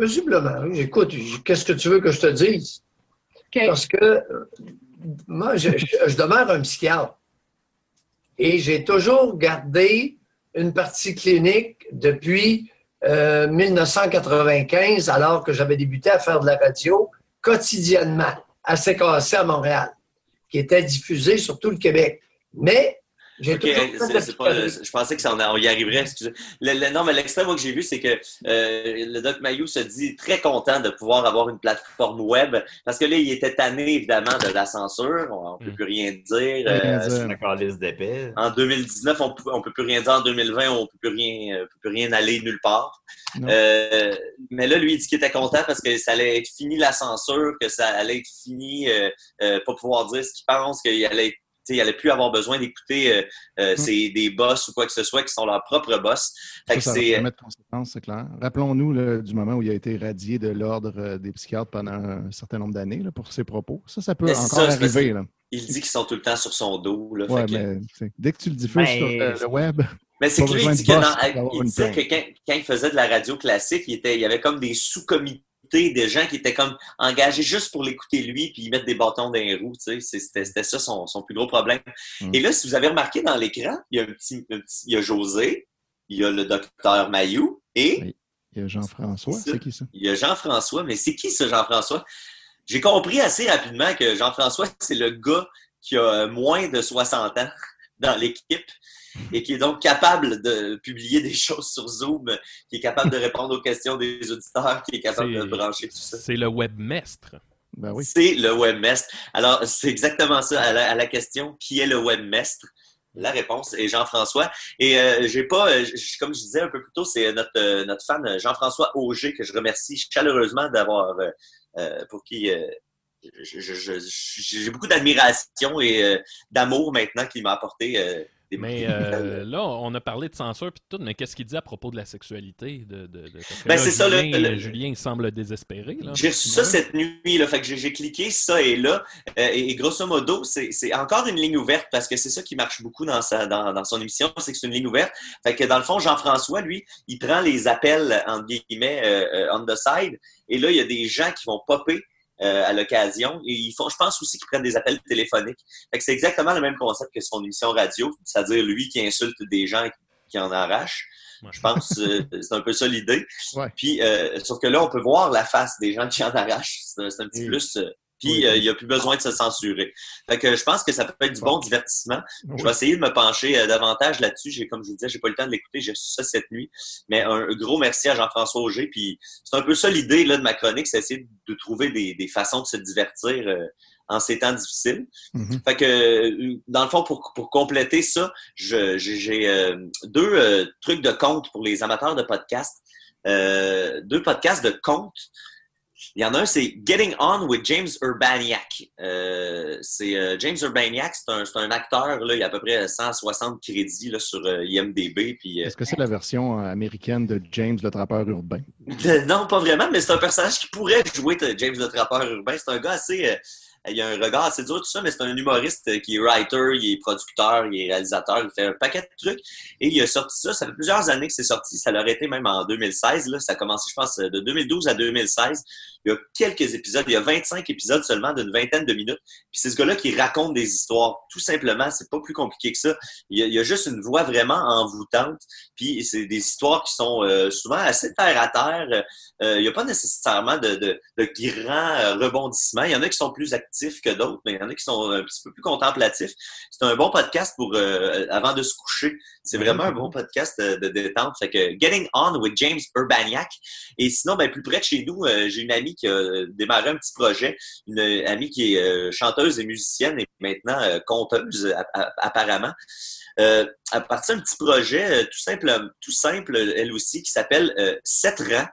Paisiblement. oui. Écoute, qu'est-ce que tu veux que je te dise? Parce que euh, moi, je, je- je demeure un psychiatre. Et j'ai toujours gardé une partie clinique depuis euh, 1995, alors que j'avais débuté à faire de la radio quotidiennement à CKC à Montréal, qui était diffusée sur tout le Québec. Mais J'ai Ok, toujours fait de la c'est- c'est pas- psychologie. je pensais qu'on on y arriverait, excusez. Le, le- non, mais l'extrait moi, que j'ai vu, c'est que euh, le Doc Mayou se dit très content de pouvoir avoir une plateforme web parce que là, il était tanné, évidemment, de la censure. On ne peut Mm. plus rien dire. Euh, en 2019, on peut, on peut plus rien dire. En 2020, on peut plus rien, euh, peut plus rien aller nulle part. Euh, mais là, lui, il dit qu'il était content parce que ça allait être fini la censure, que ça allait être fini, euh, euh, pas pouvoir dire ce qu'il pense, qu'il allait être- il allait plus avoir besoin d'écouter euh, euh, Mm. des boss ou quoi que ce soit qui sont leurs propres boss. Fait que Ça, ça c'est- clair. Rappelons-nous du moment où il a été radié de l'ordre euh, des psychiatres pendant un certain nombre d'années pour ses propos. Ça, ça peut Mais encore ça, arriver. Là. il dit qu'ils sont tout le temps sur son dos. Là, Ouais, fait que- mais c'est- dès que tu le diffuses sur le web, Mais c'est que lui, il dit que boss dans- il disait que quand, quand il faisait de la radio classique, il, était, il y avait comme des sous-comités de gens qui étaient comme engagés juste pour l'écouter lui puis mettre des bâtons dans les roues. tu sais. C'est- C'était ça son, son plus gros problème. Mm. Et là, si vous avez remarqué dans l'écran, il y a un petit, un petit- il y a José, il y a le docteur Mayou et Oui. il y a Jean-François. C'est qui ça? il y a Jean-François. Mais c'est qui ce Jean-François? J'ai compris assez rapidement que Jean-François, c'est le gars qui a moins de 60 ans dans l'équipe et qui est donc capable de publier des choses sur Zoom, qui est capable de répondre aux questions des auditeurs, qui est capable de C'est- brancher tout ça. C'est le webmestre. Ben oui. C'est le webmestre. Alors, c'est exactement ça à la, à la question qui est le webmestre? La réponse est Jean-François. Et euh, j'ai pas, euh, comme je disais un peu plus tôt, c'est notre, euh, notre fan Jean-François Auger que je remercie chaleureusement d'avoir, euh, euh, pour qui j'ai beaucoup d'admiration et euh, d'amour maintenant qu'il m'a apporté. euh, des Mais euh, là, on a parlé de censure puis tout, mais qu'est-ce qu'il dit à propos de la sexualité? De, Ben, c'est ça, le- Julien, le- Julien, il semble désespéré. J'ai reçu ça cette nuit, là, fait que j'ai- cliqué ça et là, et, et grosso modo, c'est encore une ligne ouverte parce que c'est ça qui marche beaucoup dans, sa, dans, dans son émission, c'est que c'est une ligne ouverte. Fait que dans le fond, Jean-François, lui, il prend les appels, entre guillemets, on the side, et là, il y a des gens qui vont popper euh, à l'occasion. Et ils font, je pense aussi qu'ils prennent des appels téléphoniques. Fait que c'est exactement le même concept que son émission radio, c'est-à-dire lui qui insulte des gens qui, qui en arrachent. Ouais. Je pense euh, c'est un peu ça l'idée. Ouais. Puis, euh, sauf que là, on peut voir la face des gens qui en arrachent. C'est un, petit Oui. plus. euh, Puis, euh, il n'y a plus besoin de se censurer. Fait que je pense que ça peut être du bon divertissement. Je vais essayer de me pencher euh, davantage là-dessus. J'ai, comme je vous disais, j'ai pas eu le temps de l'écouter. J'ai reçu ça cette nuit. Mais un gros merci à Jean-François Auger. Puis, c'est un peu ça l'idée là, de ma chronique, c'est essayer de trouver des, des façons de se divertir euh, en ces temps difficiles. Mhm. Fait que, euh, dans le fond, pour, pour compléter ça, je- j'ai j'ai, euh, deux euh, trucs de compte pour les amateurs de podcasts. Euh, deux podcasts de compte. Il y en a un, c'est Getting On with James Urbaniak. Euh, c'est euh, James Urbaniak, c'est un, un acteur, là, il y a à peu près 160 crédits là, sur euh, IMDB. Euh, Est-ce que c'est la version américaine de James le trappeur urbain? non, pas vraiment, mais c'est un personnage qui pourrait jouer James le trappeur urbain. C'est un gars assez. Euh, il a un regard assez dur, tout ça, mais c'est un humoriste euh, qui est writer, il est producteur, il est réalisateur, il fait un paquet de trucs. Et il a sorti ça, ça fait plusieurs années que c'est sorti, ça l'aurait été même en 2016. Là. Ça a commencé, je pense, de 2012 à 2016. Il y a quelques épisodes, il y a 25 épisodes seulement d'une vingtaine de minutes. Puis c'est ce gars-là qui raconte des histoires. Tout simplement, c'est pas plus compliqué que ça. Il y a, il y a juste une voix vraiment envoûtante. Puis c'est des histoires qui sont euh, souvent assez terre à terre. Euh, il n'y a pas nécessairement de, de, de grands euh, rebondissements. Il y en a qui sont plus actifs que d'autres, mais il y en a qui sont un petit peu plus contemplatifs. C'est un bon podcast pour euh, avant de se coucher. C'est vraiment un bon podcast de détente. Fait que Getting On with James Urbaniak. Et sinon, ben, plus près de chez nous, j'ai une amie qui a démarré un petit projet. Une amie qui est euh, chanteuse et musicienne et maintenant euh, conteuse apparemment. Euh, à partir d'un petit projet euh, tout simple, tout simple, elle aussi, qui s'appelle euh, Sept rangs.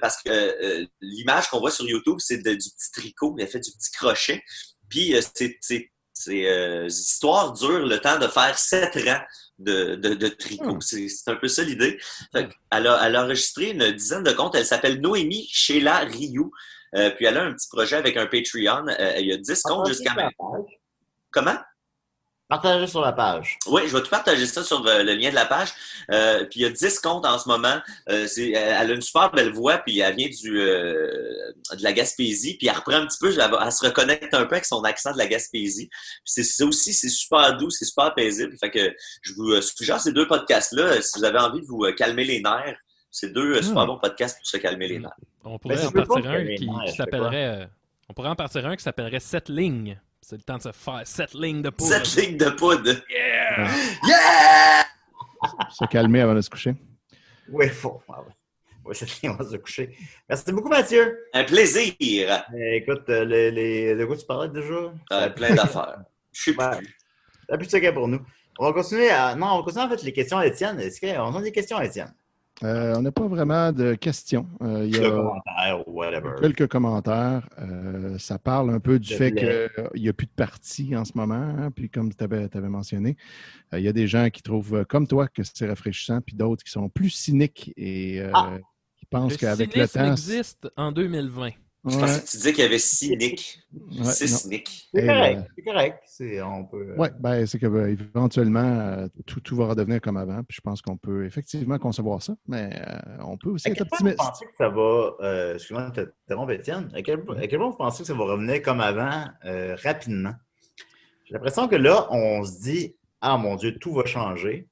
Parce que l'image qu'on voit sur YouTube, c'est du petit tricot. Elle fait du petit crochet. Puis, c'est, c'est, euh, histoires durent le temps de faire sept rangs de, de, de tricot. Hmm. C'est, un peu ça l'idée. Elle, a, elle a enregistré une dizaine de comptes. Elle s'appelle Noémie Sheila Rioux. Euh, puis, elle a un petit projet avec un Patreon. Euh, il y a 10 comptes jusqu'à maintenant. Comment? Partagez sur la page. Oui, je vais tout partager ça sur euh, le lien de la page. Euh, puis il y a 10 comptes en ce moment. Euh, c'est, elle elle a une super belle voix, puis elle vient du, euh, de la Gaspésie, puis elle reprend un petit peu, elle, se reconnecte un peu avec son accent de la Gaspésie. Puis c'est ça aussi, c'est super doux, c'est super paisible. Fait que je vous euh, suggère ces deux podcasts-là, euh, si vous avez envie de vous euh, calmer les nerfs. C'est deux euh, super Hmm. bons podcasts pour se calmer les nerfs. On pourrait en partir un qui, s'appellerait. euh, On pourrait en partir un qui s'appellerait Sept lignes. C'est le temps de se faire sept lignes de poudre. Cette ligne de poudre. Yeah! Yeah! Se calmer avant de se coucher. Oui, faut. Ah ouais. Ouais, c'est bien, on va se coucher. Merci beaucoup, Mathieu. Un plaisir. Euh, écoute, euh, les, les- de quoi tu parlais déjà? Euh, plein d'affaires. Je suis plus. De secret pour nous. On va continuer à. Non, on va continuer en fait les questions à Étienne. Est-ce qu'on a des questions à Étienne? Euh, on n'a pas vraiment de questions. Euh, il y a commentaire ou whatever. quelques commentaires. Euh, ça parle un peu du fait qu'il n'y a plus de parti en ce moment. hein, puis comme tu avais, mentionné, euh, il y a des gens qui trouvent, comme toi, que c'est rafraîchissant, puis d'autres qui sont plus cyniques et euh, Ah! qui pensent Le qu'avec le cynisme temps. existe en 2020. Je pensais que tu disais qu'il y avait six Nick. ouais, Six. C'est correct. euh, C'est correct. C'est- On peut. euh, Oui, ben, c'est que ben, éventuellement, euh, tout, tout va redevenir comme avant. Puis je pense qu'on peut effectivement concevoir ça, mais euh, on peut aussi À être vous optimiste. pensez que ça va. Euh, Excuse-moi de t'interrompre, Étienne. À quel, à quel point vous pensez que ça va revenir comme avant euh, rapidement? J'ai l'impression que là, on se dit Ah mon Dieu, tout va changer.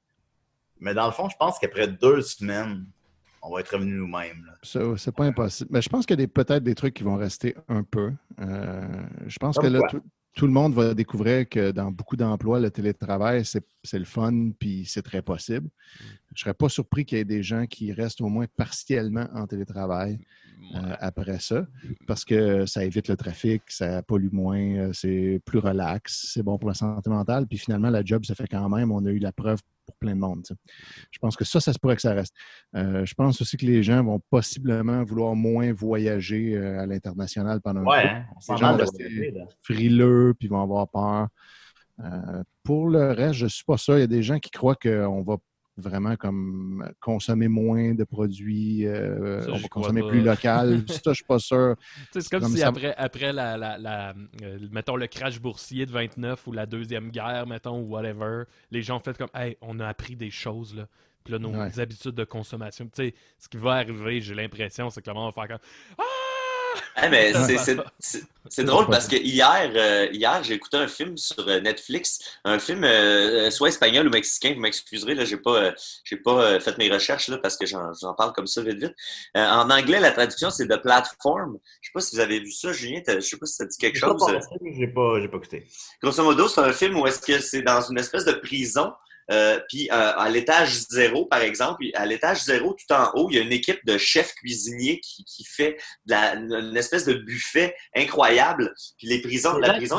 Mais dans le fond, je pense qu'après deux semaines, on va être revenu nous-mêmes. Ça, C'est pas impossible. Mais je pense qu'il y a peut-être des trucs qui vont rester un peu. Euh, je pense Comme que là, tout, tout le monde va découvrir que dans beaucoup d'emplois, le télétravail, c'est c'est le fun, puis c'est très possible. Je serais pas surpris qu'il y ait des gens qui restent au moins partiellement en télétravail. Euh, après ça, parce que ça évite le trafic, ça pollue moins, euh, c'est plus relax, c'est bon pour la santé mentale, puis finalement, la job se fait quand même. On a eu la preuve pour plein de monde. Je pense que ça, ça se pourrait que ça reste. Euh, je pense aussi que les gens vont possiblement vouloir moins voyager euh, à l'international pendant un Ouais, bout. hein? on Les gens vont rester frileux, puis vont avoir peur. Euh, pour le reste, je ne suis pas sûr. Il y a des gens qui croient qu'on va vraiment comme consommer moins de produits, euh, Ça, on j'y va crois consommer plus local. ça, je suis pas sûr. C'est comme Comme si ça- après, après la, la, la- euh, mettons, le crash boursier de 29 ou la Deuxième Guerre, mettons, ou whatever, les gens ont fait comme, hey, on a appris des choses, là. Puis là, nos Ouais. habitudes de consommation. Tu sais, ce qui va arriver, j'ai l'impression, c'est que le monde va faire comme, ah! Ah, mais c'est- drôle parce que hier, euh, hier j'ai écouté un film sur euh, Netflix, un film euh, soit espagnol ou mexicain, vous m'excuserez, là, j'ai pas, euh, j'ai pas fait mes recherches là, parce que j'en parle comme ça vite vite. En anglais, la traduction, c'est The Platform. Je sais pas si vous avez vu ça, Julien, je sais pas si ça dit quelque pas chose. pensé, J'ai pas, j'ai pas écouté. Grosso modo, c'est un film où est-ce que c'est dans une espèce de prison. Euh, puis euh, à l'étage zéro, par exemple, à l'étage zéro, tout en haut, il y a une équipe de chefs cuisiniers qui, qui fait de la- une espèce de buffet incroyable. Puis les prisons, la prison,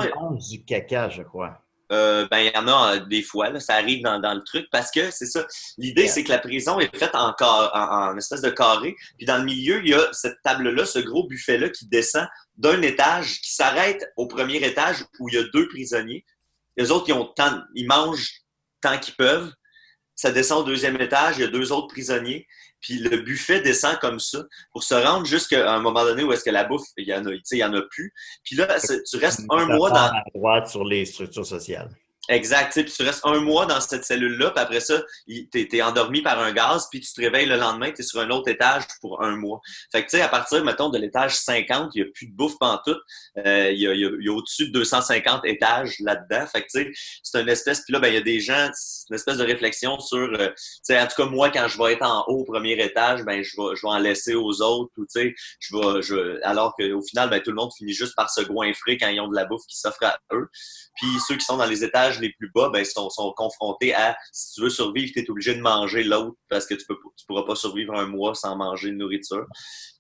du caca, je crois. euh, ben, il y en a des fois, là, ça arrive dans, dans le truc parce que c'est ça. L'idée, Yeah. c'est que la prison est faite en, car- en, en espèce de carré. Puis dans le milieu, il y a cette table-là, ce gros buffet-là qui descend d'un étage, qui s'arrête au premier étage où il y a deux prisonniers. Les autres, ils, ont tant, ils mangent tant qu'ils peuvent. Ça descend au deuxième étage, il y a deux autres prisonniers. Puis le buffet descend comme ça pour se rendre jusqu'à un moment donné où est-ce que la bouffe, il y en a, il y en a plus. Puis là, tu restes un mois dans, à droite sur les structures sociales. Exact. tu Puis tu restes un mois dans cette cellule-là, puis après ça, t'es es endormi par un gaz, puis tu te réveilles le lendemain, tu es sur un autre étage pour un mois. Fait que tu sais, à partir, mettons, de l'étage 50, il n'y a plus de bouffe pantoute. Euh, il y a, y a- a au-dessus de 250 étages là-dedans. Fait que tu sais, c'est une espèce, puis là, ben, il y a des gens, c'est une espèce de réflexion sur, euh, tu sais, en tout cas, moi, quand je vais être en haut au premier étage, ben, je vais, je vais en laisser aux autres, ou tu sais, je vais, je, alors qu'au final, ben, tout le monde finit juste par se goinfrer quand ils ont de la bouffe qui s'offre à eux. Puis ceux qui sont dans les étages les plus bas, ben, sont, sont confrontés à si tu veux survivre, tu es obligé de manger l'autre parce que tu peux tu pourras pas survivre un mois sans manger de nourriture.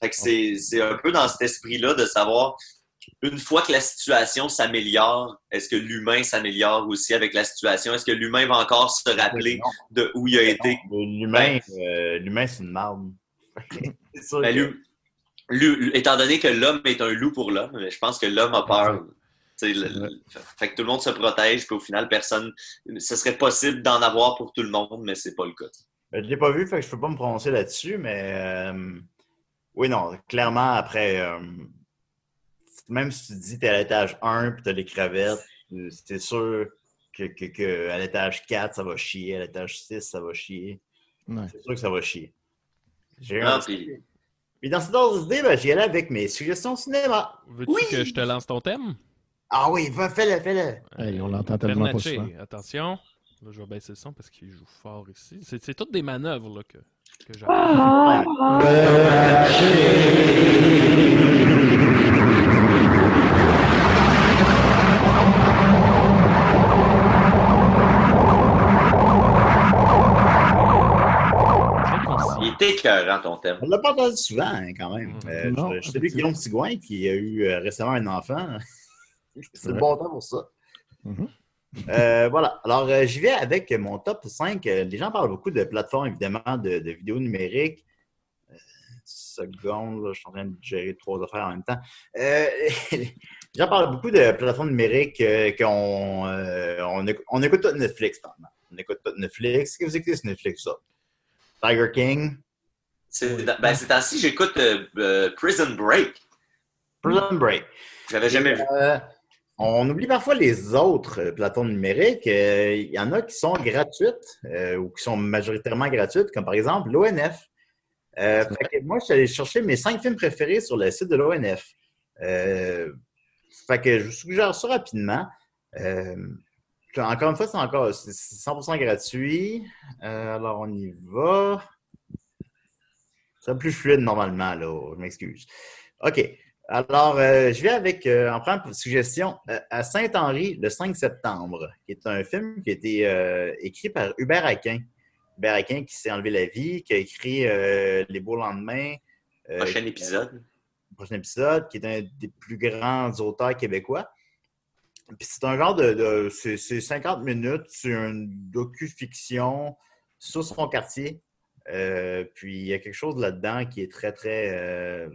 Fait que c'est c'est un peu dans cet esprit-là de savoir une fois que la situation s'améliore, est-ce que l'humain s'améliore aussi avec la situation? Est-ce que l'humain va encore se rappeler de où il a été? L'humain, euh, l'humain, c'est une marde. Ben, que- étant donné que l'homme est un loup pour l'homme, je pense que l'homme a peur. Le- fait que tout le monde se protège, puis au final, personne. Ce serait possible d'en avoir pour tout le monde, mais c'est pas le cas. Ben, je ne l'ai pas vu, fait que je ne peux pas me prononcer là-dessus, mais euh, oui, non, clairement, après, euh, même si tu dis que tu es à l'étage 1 et tu as les crevettes, c'est sûr que, que- que à l'étage 4, ça va chier, à l'étage 6, ça va chier. Ouais. C'est sûr que ça va chier. J'ai Ah, un- puis- Puis dans cette ordre d'idée, ben, j'y allais avec mes suggestions cinéma. Veux-tu que je te lance ton thème? Ah oui, va, fais-le, fais-le. Hey, on l'entend tellement pas souvent. Attention. Là, je vais baisser le son parce qu'il joue fort ici. C'est toutes des manœuvres là, que, que j'apprends. Ah, écœurant ton thème. On l'a pas souvent, hein, quand même. Mm. Euh, je, sais plus Guillaume Sigouin qui a eu euh, récemment un enfant. C'est le bon temps pour ça. Mhm. Euh, voilà. Alors, euh, j'y vais avec mon top 5. Euh, les gens parlent beaucoup de plateformes, évidemment, de, de vidéos numériques. Euh, seconde, là, je suis en train de gérer trois affaires en même temps. Euh, les gens parlent beaucoup de plateformes numériques euh, qu'on euh, on, on écoute tout Netflix. On écoute tout Netflix. Qu'est-ce que vous écoutez sur Netflix, ça? Tiger King, C'est ben, ces temps-ci, j'écoute euh, euh, Prison Break. Prison Break. J'avais jamais vu. On oublie parfois les autres euh, plateformes numériques. Euh, Il y en a qui sont gratuites euh, ou qui sont majoritairement gratuites, comme par exemple l'ONF. Euh, moi, je suis allé chercher mes cinq films préférés sur le site de l'ONF. Euh, fait que je vous suggère ça rapidement. Euh, encore une fois, c'est encore c'est 100% gratuit. Alors, on y va. C'est plus fluide normalement, là. Je m'excuse. OK. Alors, euh, je vais avec, euh, en première suggestion, euh, à Saint-Henri, le 5 septembre, qui est un film qui a été écrit par Hubert Aquin. Hubert Aquin qui s'est enlevé la vie, qui a écrit Les beaux lendemains. Prochain épisode. prochain épisode, qui est un des plus grands auteurs québécois. Puis c'est un genre de. de- c'est c'est 50 minutes, c'est une docu-fiction sur son quartier. Puis il y a quelque chose là-dedans qui est très, très.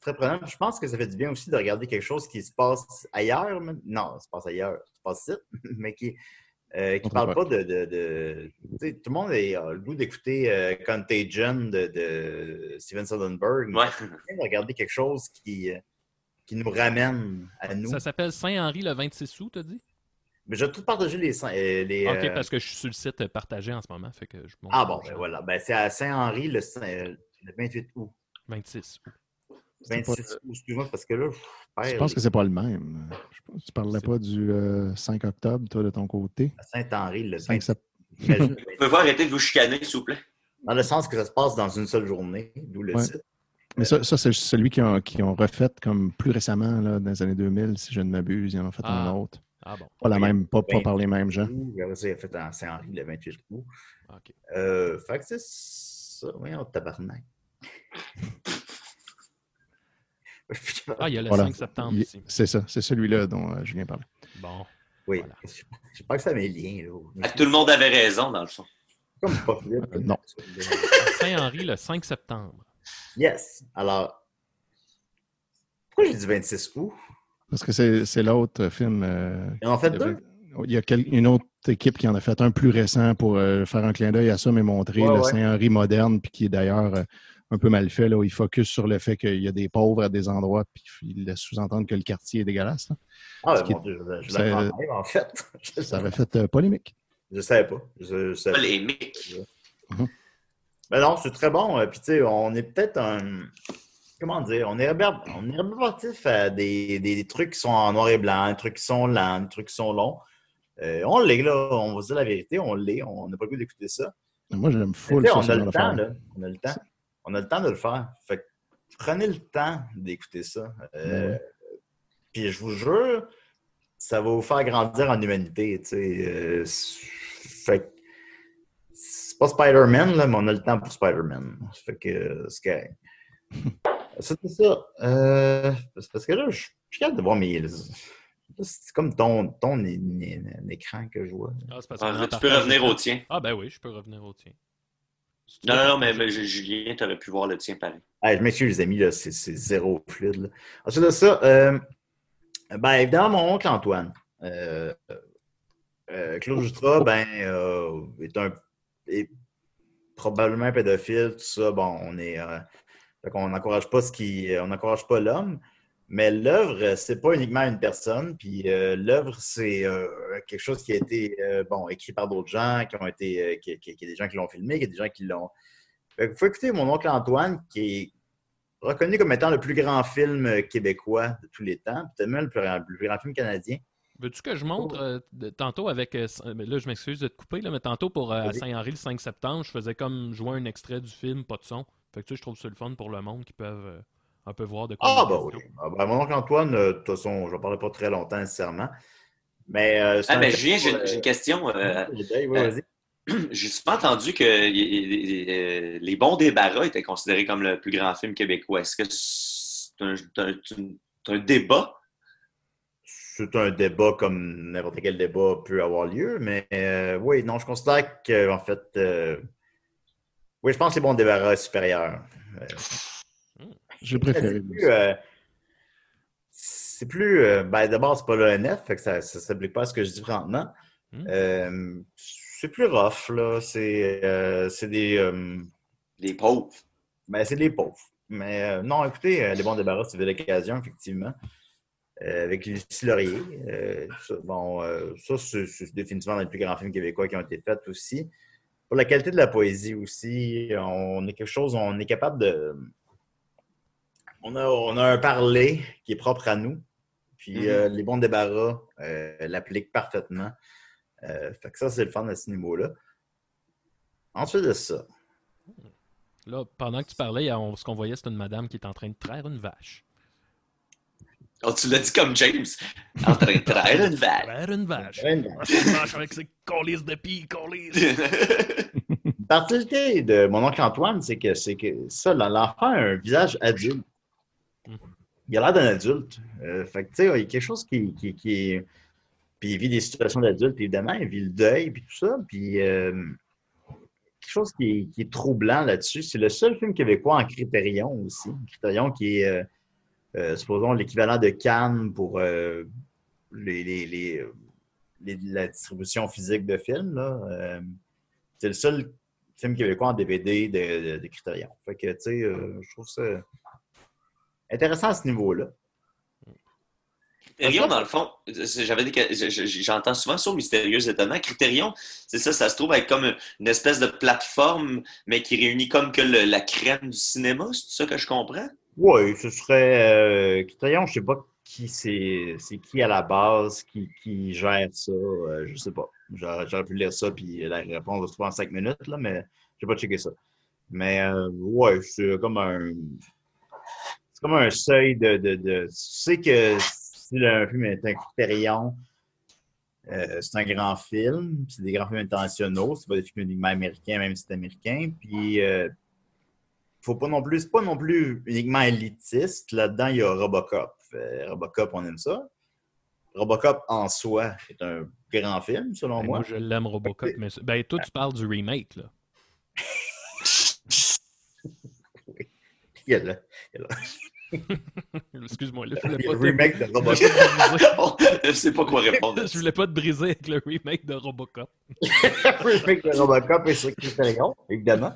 Très prenant. Je pense que ça fait du bien aussi de regarder quelque chose qui se passe ailleurs. mais- Non, ça se passe ailleurs, ça se passe ici, mais qui. Euh, qui Autre parle pas de. de, de- tu sais, tout le monde a le goût d'écouter euh, Contagion de, de Steven Soderbergh. Ouais. bien de regarder quelque chose qui, euh, qui nous ramène à nous. Ça s'appelle Saint-Henri le 26 août, t'as dit? Mais je vais tout partager les. les Ok, euh, parce que je suis sur le site partagé en ce moment. Fait que je Ah bon, ben voilà. Ben, c'est à Saint-Henri le, le 28 août. 26 août. 26 août, excuse-moi, parce que là, Je pense que c'est pas le même. Je pense tu parlais pas du euh, 5 octobre, toi, de ton côté. à Saint-Henri le 5 27 septembre. Imagine, Vous pouvez arrêter de vous chicaner, s'il vous plaît? Dans le sens que ça se passe dans une seule journée, d'où le Ouais. site. Mais ça, ça c'est celui qui ont, qui ont refait comme plus récemment, là, dans les années 2000, si je ne m'abuse. Ils en ont fait un Ah. autre. Ah bon. Pas, la même, pas, par les mêmes gens. Il a fait à Saint-Henri le 28 août. Ok. Euh, fait que c'est ça. Oui, on tabarnak. Ah, il y a le Voilà. 5 septembre. C'est ça, c'est celui-là dont euh, Julien parlait. Bon. oui, voilà. je sais pas que ça mes liens. Là. Ah, Tout le monde avait raison, dans le fond. Comme pas fluide. Euh, non. Saint-Henri le 5 septembre. Yes. Alors, pourquoi j'ai dit 26 août? Parce que c'est c'est l'autre film. euh, Ils en fait il y deux? avait- il y a quel- une autre équipe qui en a fait un plus récent pour euh, faire un clin d'œil à ça, mais montrer Ouais, le ouais. Saint-Henri moderne, puis qui est d'ailleurs euh, un peu mal fait. Là, où il focus sur le fait qu'il y a des pauvres à des endroits, puis il laisse sous-entendre que le quartier est dégueulasse. là. Ah, ben, qui- mon Dieu, je, je ça- l'apprends même, en fait. Ça avait fait euh, polémique. je savais pas. Je, je savais pas. Polémique. Ben non, c'est très bon. Euh, Puis, tu sais, on est peut-être un. Comment dire? On est, réber- on est rébarbatif à des, des- des trucs qui sont en noir et blanc, des trucs qui sont lents, des trucs qui sont longs. Euh, on l'est, là. On va se dire la vérité, on l'est. On n'a pas le goût d'écouter ça. Moi, j'aime Mais full ça, on a le temps, là. On a le temps. On a le temps de le faire. Fait que prenez le temps d'écouter ça. Euh, Ben Puis je vous jure, ça va vous faire grandir en humanité. Euh, c'est- fait que c'est pas Spider-Man, là, mais on a le temps pour Spider-Man. Fait que euh, c'est. C'était ça. Euh, c'est parce que là, je suis capable de voir mes. C'est comme ton, ton écran que je vois. Ah, c'est parce Ah, tu peux revenir au tien. Ah, ben oui, je peux revenir au tien. Non, non, non, mais, Julien, tu aurais pu voir le tien pareil. Ah, je m'excuse, les amis, là, c'est, c'est zéro fluide. Là. Ensuite de ça, euh, ben, évidemment, mon oncle Antoine. Euh, euh, Claude Jutras, ben, euh, est un est probablement un pédophile, tout ça. Bon, on est. Euh, qu'on n'encourage pas ce qui. On n'encourage pas l'homme. Mais l'œuvre, c'est pas uniquement une personne. Puis euh, l'œuvre, c'est euh, quelque chose qui a été euh, bon, écrit par d'autres gens, qui ont été. euh, qui, qui- qui- des gens qui l'ont filmé, qui des gens qui l'ont. Que faut écouter mon oncle Antoine, qui est reconnu comme étant le plus grand film euh, québécois de tous les temps, peut-être même le plus, grand- le plus grand film canadien. Veux-tu que je montre euh, tantôt avec. euh, là, je m'excuse de te couper, là, mais tantôt pour euh. Saint-Henri le 5 septembre, je faisais comme jouer un extrait du film, pas de son. Fait que tu sais, je trouve ça le fun pour le monde qui peuvent euh, un peu voir de quoi. Ah, bah oui. question. Ah, ben, mon oncle Antoine, euh, de toute façon, je ne parlerai pas très longtemps nécessairement. Mais. euh, Ah, ben film Julien, sur j'ai une question. euh, euh, vas-y. j'ai souvent entendu que y- y- y- les bons débarras étaient considérés comme le plus grand film québécois. Est-ce que c'est un, débat? C'est un débat comme n'importe quel débat peut avoir lieu, mais euh, oui, non, je considère que en fait, euh, oui, je pense que les bons débarras est supérieur. J'ai préféré. C'est plus, euh, c'est plus, euh, ben, d'abord, c'est pas l'ONF, fait que ça ne s'applique pas à ce que je dis présentement. Hmm. Euh, c'est plus rough, là. C'est euh, c'est des. euh, Les pauvres. ben, c'est des pauvres. Mais euh, non, écoutez, euh, les bons débarras, c'est l'occasion, effectivement. Euh, avec Lucie Laurier. Euh, ça, bon, euh, ça, c'est c'est définitivement un des plus grands films québécois qui ont été faits aussi. Pour la qualité de la poésie aussi, on est quelque chose, on est capable de. On a, on a un parler qui est propre à nous. Puis Mhm. euh, les bons débarras euh, l'appliquent parfaitement. Euh, fait que ça, c'est le fun à ce niveau-là. Ensuite de ça, Là, pendant que tu parlais, on- ce qu'on voyait, c'était une madame qui est en train de traire une vache. Oh, tu l'as dit comme James. En train de traire une vache. Traire une vache. une c'est une vache avec ses colis de pis, colis. Particularité de mon oncle Antoine, c'est que c'est que ça, l'enfant a un visage adulte. Il a l'air d'un adulte. Euh, fait que, tu sais, il y a quelque chose qui, qui, est. Puis il vit des situations d'adulte, évidemment, il vit le deuil, puis tout ça. Puis euh, quelque chose qui est, troublant là-dessus. C'est le seul film québécois en Critérion aussi. Critérion qui est, euh, euh, supposons, l'équivalent de Cannes pour les, les- la distribution physique de films. C'est le seul film québécois en DVD de, de, de Criterion. Fait que, tu sais, je trouve ça intéressant à ce niveau-là. Critérion, dans le fond, j'avais j'entends souvent sur Mystérieux Étonnant. Critérion, c'est ça, ça se trouve être comme une espèce de plateforme, mais qui réunit comme que le- la crème du cinéma, c'est ça que je comprends? Oui, ce serait. Euh, Criterion, je sais pas qui c'est c'est qui à la base qui, qui gère ça. euh, je sais pas. J'aurais pu lire ça, puis la réponse va se trouver en cinq minutes, là, mais je vais pas checker ça. Mais euh, ouais, c'est comme un. C'est comme un seuil de. de, de tu sais que si un film est un Criterion, euh, c'est un grand film, c'est des grands films internationaux, c'est pas des films uniquement américains, même si c'est américain. Puis euh, faut pas non plus, c'est pas non plus uniquement élitiste. Là-dedans, il y a Robocop. Euh, Robocop, on aime ça. Robocop en soi est un grand film, selon Ben, moi. moi, je l'aime, Robocop. Mais... Ben, toi, tu parles du remake, là. Il y a le, il y a Excuse-moi, là, je le- voulais pas le remake de Robocop. je sais pas quoi répondre. Je voulais pas te briser avec le remake de Robocop. le remake de Robocop est sur Criterion, évidemment.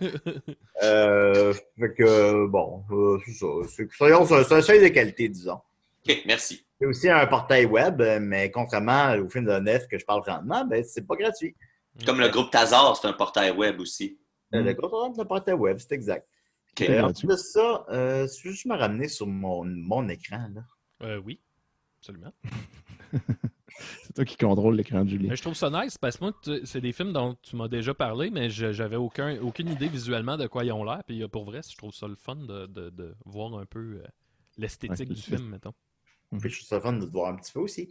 Euh, fait que, bon, euh, c'est ça. C'est c'est un- c'est un seuil de qualité, disons. OK, merci. C'est aussi un portail web, mais contrairement au film de Nef que je parle présentement, ben, c'est pas gratuit. Comme le groupe Tazar, c'est un portail web aussi. Euh. Le contraire de portail web, c'est exact. OK. Euh, en plus de ça, euh, si je veux juste me ramener sur mon, mon écran, là. Euh, oui, absolument. C'est toi qui contrôle l'écran de Julien. Mais je trouve ça nice parce que moi, c'est des films dont tu m'as déjà parlé, mais je- j'avais aucun, aucune idée visuellement de quoi ils ont l'air. Puis euh, pour vrai, je trouve ça le fun de, de- de voir un peu euh, l'esthétique Ouais, du film, mettons. Puis je trouve ça fun de te voir un petit peu aussi.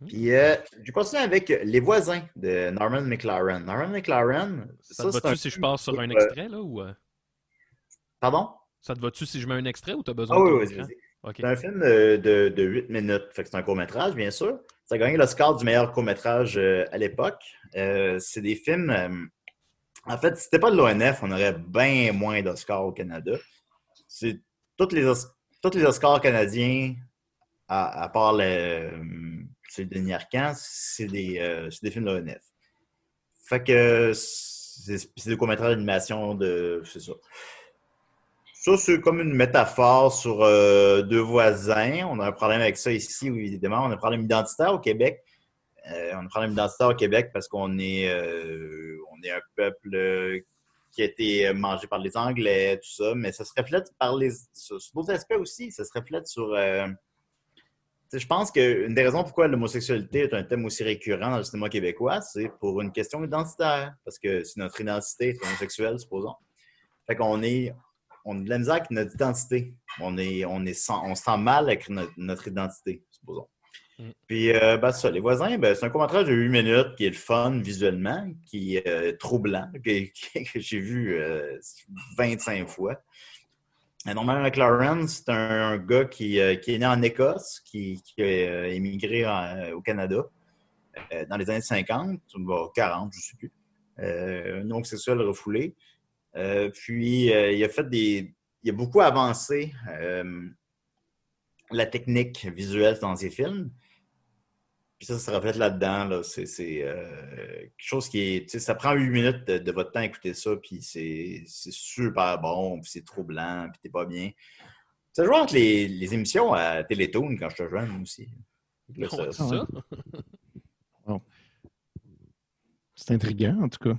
Mm. Puis euh, je continue avec Les voisins de Norman McLaren. Norman McLaren, Ça, te c'est va-tu si je passe sur un extrait, là, ou... Pardon? Ça te va-tu si je mets un extrait ou t'as besoin Ah de oui, oui, vas-y. C'est un film euh, de, de 8 minutes. Fait que c'est un court-métrage, bien sûr. Ça a gagné l'Oscar du meilleur court-métrage euh, à l'époque. Euh, c'est des films. euh, en fait, si c'était pas de l'ONF, on aurait bien moins d'Oscars au Canada. C'est tous les, tous les Oscars canadiens, à, à part le, c'est des, euh, c'est des films de l'ONF. Fait que c'est c'est des courts-métrages d'animation de. C'est ça. Ça, c'est comme une métaphore sur euh, deux voisins. On a un problème avec ça ici, évidemment. On a un problème identitaire au Québec. Euh, on a un problème identitaire au Québec parce qu'on est, euh, on est un peuple qui a été mangé par les Anglais, tout ça. Mais ça se reflète par les. Sur, d'autres aspects aussi. Ça se reflète sur. je pense qu'une des raisons pourquoi l'homosexualité est un thème aussi récurrent dans le cinéma québécois, c'est pour une question identitaire. Parce que si notre identité est homosexuelle, supposons. Fait qu'on est, on a de la misère avec notre identité. On, est, on, est sans- on se sent mal avec notre, notre identité, supposons. Mm. Puis, euh, ben, ça, Les voisins, ben, c'est un court-métrage de 8 minutes qui est le fun visuellement, qui est euh, troublant, que, que j'ai vu euh, 25 fois. Euh, Norman McLaren, c'est un, un gars qui, euh, qui est né en Écosse, qui, qui a euh, émigré en- au Canada euh, dans les années 50, bon, 40, je ne sais plus. Euh, un homosexuel refoulé. Euh, puis, euh, il a fait des. Il a beaucoup avancé euh, la technique visuelle dans ses films. Puis ça, ça se reflète là-dedans. Là. C'est c'est, euh, quelque chose qui est. tu sais, Ça prend 8 minutes de, de votre temps à écouter ça, puis c'est c'est super bon, puis c'est troublant, puis t'es pas bien. Ça joue entre les, les émissions à Télétoon quand je te jeune aussi. Là, Ouais, ça- ça. C'est intriguant, en tout cas.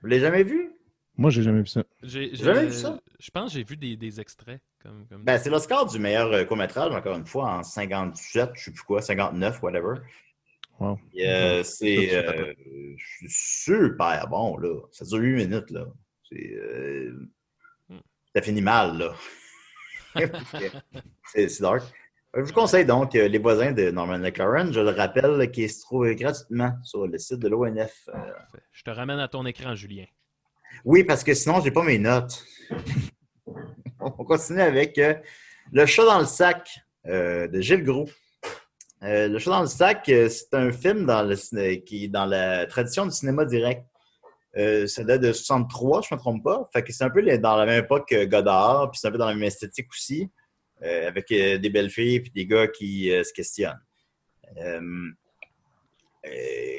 Vous l'avez jamais vu? Moi, j'ai jamais vu ça. J'ai Jamais vu ça? Je pense que j'ai vu des, des extraits. Comme, comme... Ben, c'est l'Oscar du meilleur euh, court-métrage, encore une fois, en 57, je sais plus quoi, 59, whatever. Wow. Et, euh, Ça, c'est euh, super bon, là. Ça dure 8 minutes, là. C'est, euh, ça finit mal, là. c'est dark. Je vous conseille donc euh, Les voisins de Norman McLaren, je le rappelle, qui se trouve gratuitement sur le site de l'ONF. Euh. Je te ramène à ton écran, Julien. Oui, parce que sinon, j'ai pas mes notes. On continue avec euh, Le chat dans le sac euh, de Gilles Gros. Euh, le chat dans le sac, c'est un film qui est dans la tradition du cinéma direct. Ça date de 63, je ne me trompe pas. Fait que c'est un peu dans la même époque que Godard, puis c'est un peu dans la même esthétique aussi, avec des belles filles puis des gars qui se questionnent.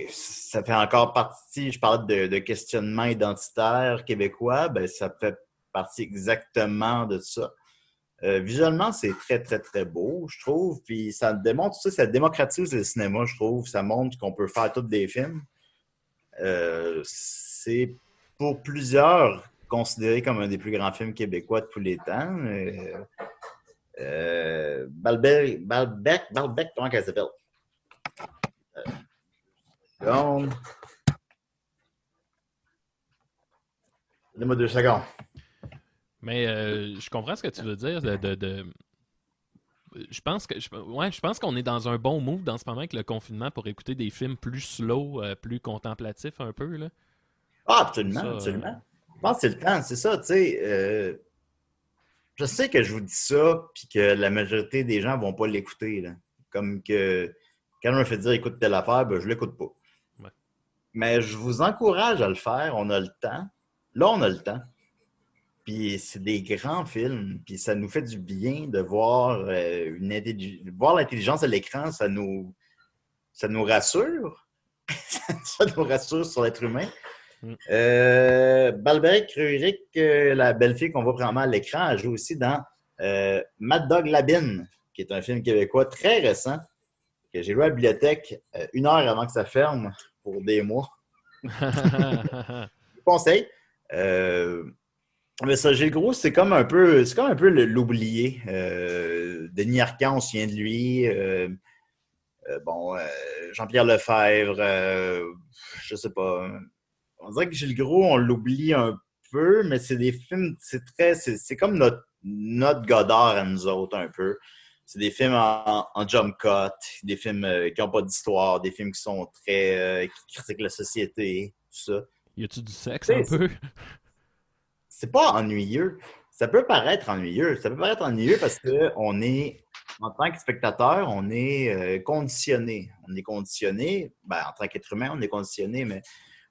Ça fait encore partie, je parle de, questionnement identitaire québécois, ben, ça fait partie exactement de ça. Euh, visuellement, c'est très, très, très beau, je trouve. Puis ça démontre, ça, ça démocratise le cinéma, je trouve. Ça montre qu'on peut faire tous des films. Euh, c'est pour plusieurs considéré comme un des plus grands films québécois de tous les temps. Euh, Balbec, Balbec, Balbec, comment elle s'appelle? Euh, seconde. Donne-moi deux secondes. Mais euh, je comprends ce que tu veux dire. De, de- de- Je pense que je, ouais, je pense qu'on est dans un bon move dans ce moment avec le confinement pour écouter des films plus slow, euh, plus contemplatifs un peu. Là. Ah, absolument, Ça, absolument. Je pense que c'est le temps, c'est ça, tu sais. euh, je sais que je vous dis ça, puis que la majorité des gens vont pas l'écouter. Comme que quand on me fait dire écoute telle affaire, ben, je l'écoute pas. Mais je vous encourage à le faire, on a le temps. Là, on a le temps. Puis c'est des grands films, puis ça nous fait du bien de voir, euh, une voir l'intelligence à l'écran, ça nous, ça nous rassure. ça nous rassure sur l'être humain. Mm. Euh, Balberic Rurik, euh, la belle fille qu'on voit vraiment à l'écran, elle joue aussi dans euh, Mad Dog Labine, qui est un film québécois très récent, que j'ai joué à la bibliothèque une heure avant que ça ferme pour des mois. Conseille. Euh, mais ça, Gilles Gros, c'est comme un peu, c'est comme un peu l'oublié. Euh, Denis Arcand, on se souvient de lui. Euh, bon, Jean-Pierre Lefebvre, je sais pas. On dirait que Gilles Gros, on l'oublie un peu, mais c'est des films, c'est très, c'est c'est comme notre, notre Godard à nous autres un peu. C'est des films en, en jump cut, des films euh, qui n'ont pas d'histoire, des films qui sont très, euh, qui critiquent la société, tout ça y a-tu du sexe un peu? c'est pas ennuyeux. Ça peut paraître ennuyeux. Ça peut paraître ennuyeux parce que on est, en tant que spectateur, on est euh, conditionné. On est conditionné, ben, en tant qu'être humain, on est conditionné, mais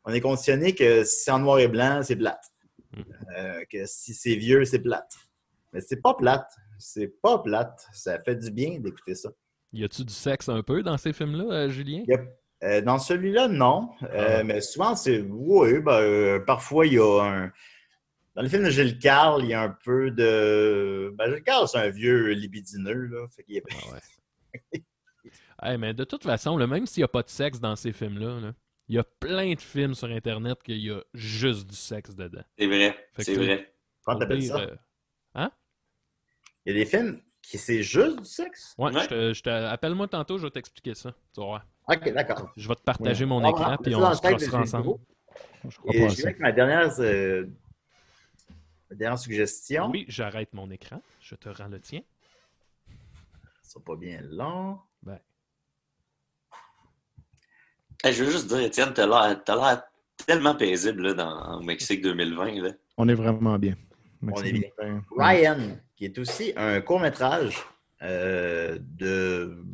on est conditionné que si c'est en noir et blanc, c'est plate. Euh, que si c'est vieux, c'est plate. Mais c'est pas plate. C'est pas plate. Ça fait du bien d'écouter ça. Y a-tu du sexe un peu dans ces films-là, euh, Julien? Euh, dans celui-là, non. Euh, Ah. Mais souvent, c'est. Oui, ben, euh, parfois, il y a un. Dans le film de Gilles Carle, il y a un peu de. Ben, Gilles Carle, c'est un vieux libidineux, là. Fait qu'il Ah ouais. Hey, mais de toute façon, là, même s'il n'y a pas de sexe dans ces films-là, là, il y a plein de films sur Internet qu'il y a juste du sexe dedans. C'est vrai, c'est vrai. Comment t'appelles ça? euh, Il y a des films qui c'est juste du sexe? ouais, Ouais. je te- je appelle-moi tantôt, je vais t'expliquer ça. Tu voir. Ok, d'accord. Je vais te partager mon écran, puis on se crossera ensemble. Je crois Et je vais avec ma dernière, euh, ma dernière suggestion. Oui, j'arrête mon écran. Je te rends le tien. Ça pas bien long. Ben. Hey, je veux juste dire, Étienne, t'as l'air tellement paisible là, dans, au Mexique 2020. Là. On est vraiment bien. On est bien. bien. Ryan, qui est aussi un court-métrage euh, de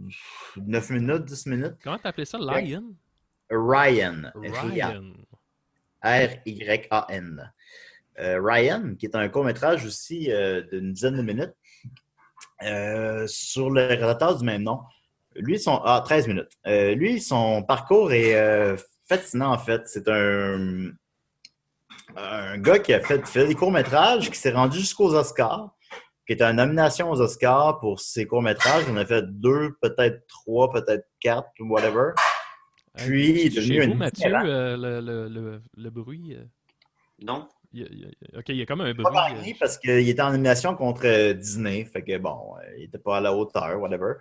9 minutes, 10 minutes. Comment t'appelais ça, Lion? Ryan. Ryan. R-Y-A-N. Euh, Ryan, qui est un court-métrage aussi euh, d'une dizaine de minutes, sur le réalisateur du même nom. Lui, son. Ah, 13 minutes. Lui, son parcours est fascinant, en fait. C'est un, un gars qui a fait, fait des courts-métrages, qui s'est rendu jusqu'aux Oscars, qui est en nomination aux Oscars pour ses courts-métrages. Il en a fait deux, peut-être trois, peut-être quatre, whatever. Puis, il est devenu vous, Mathieu, euh, le, le, le, le bruit. euh, Non? il y a- il y a- ok, il y a comme un bruit. pas euh, parce qu'il était en nomination contre euh, Disney. Fait que bon, euh, il n'était pas à la hauteur, whatever.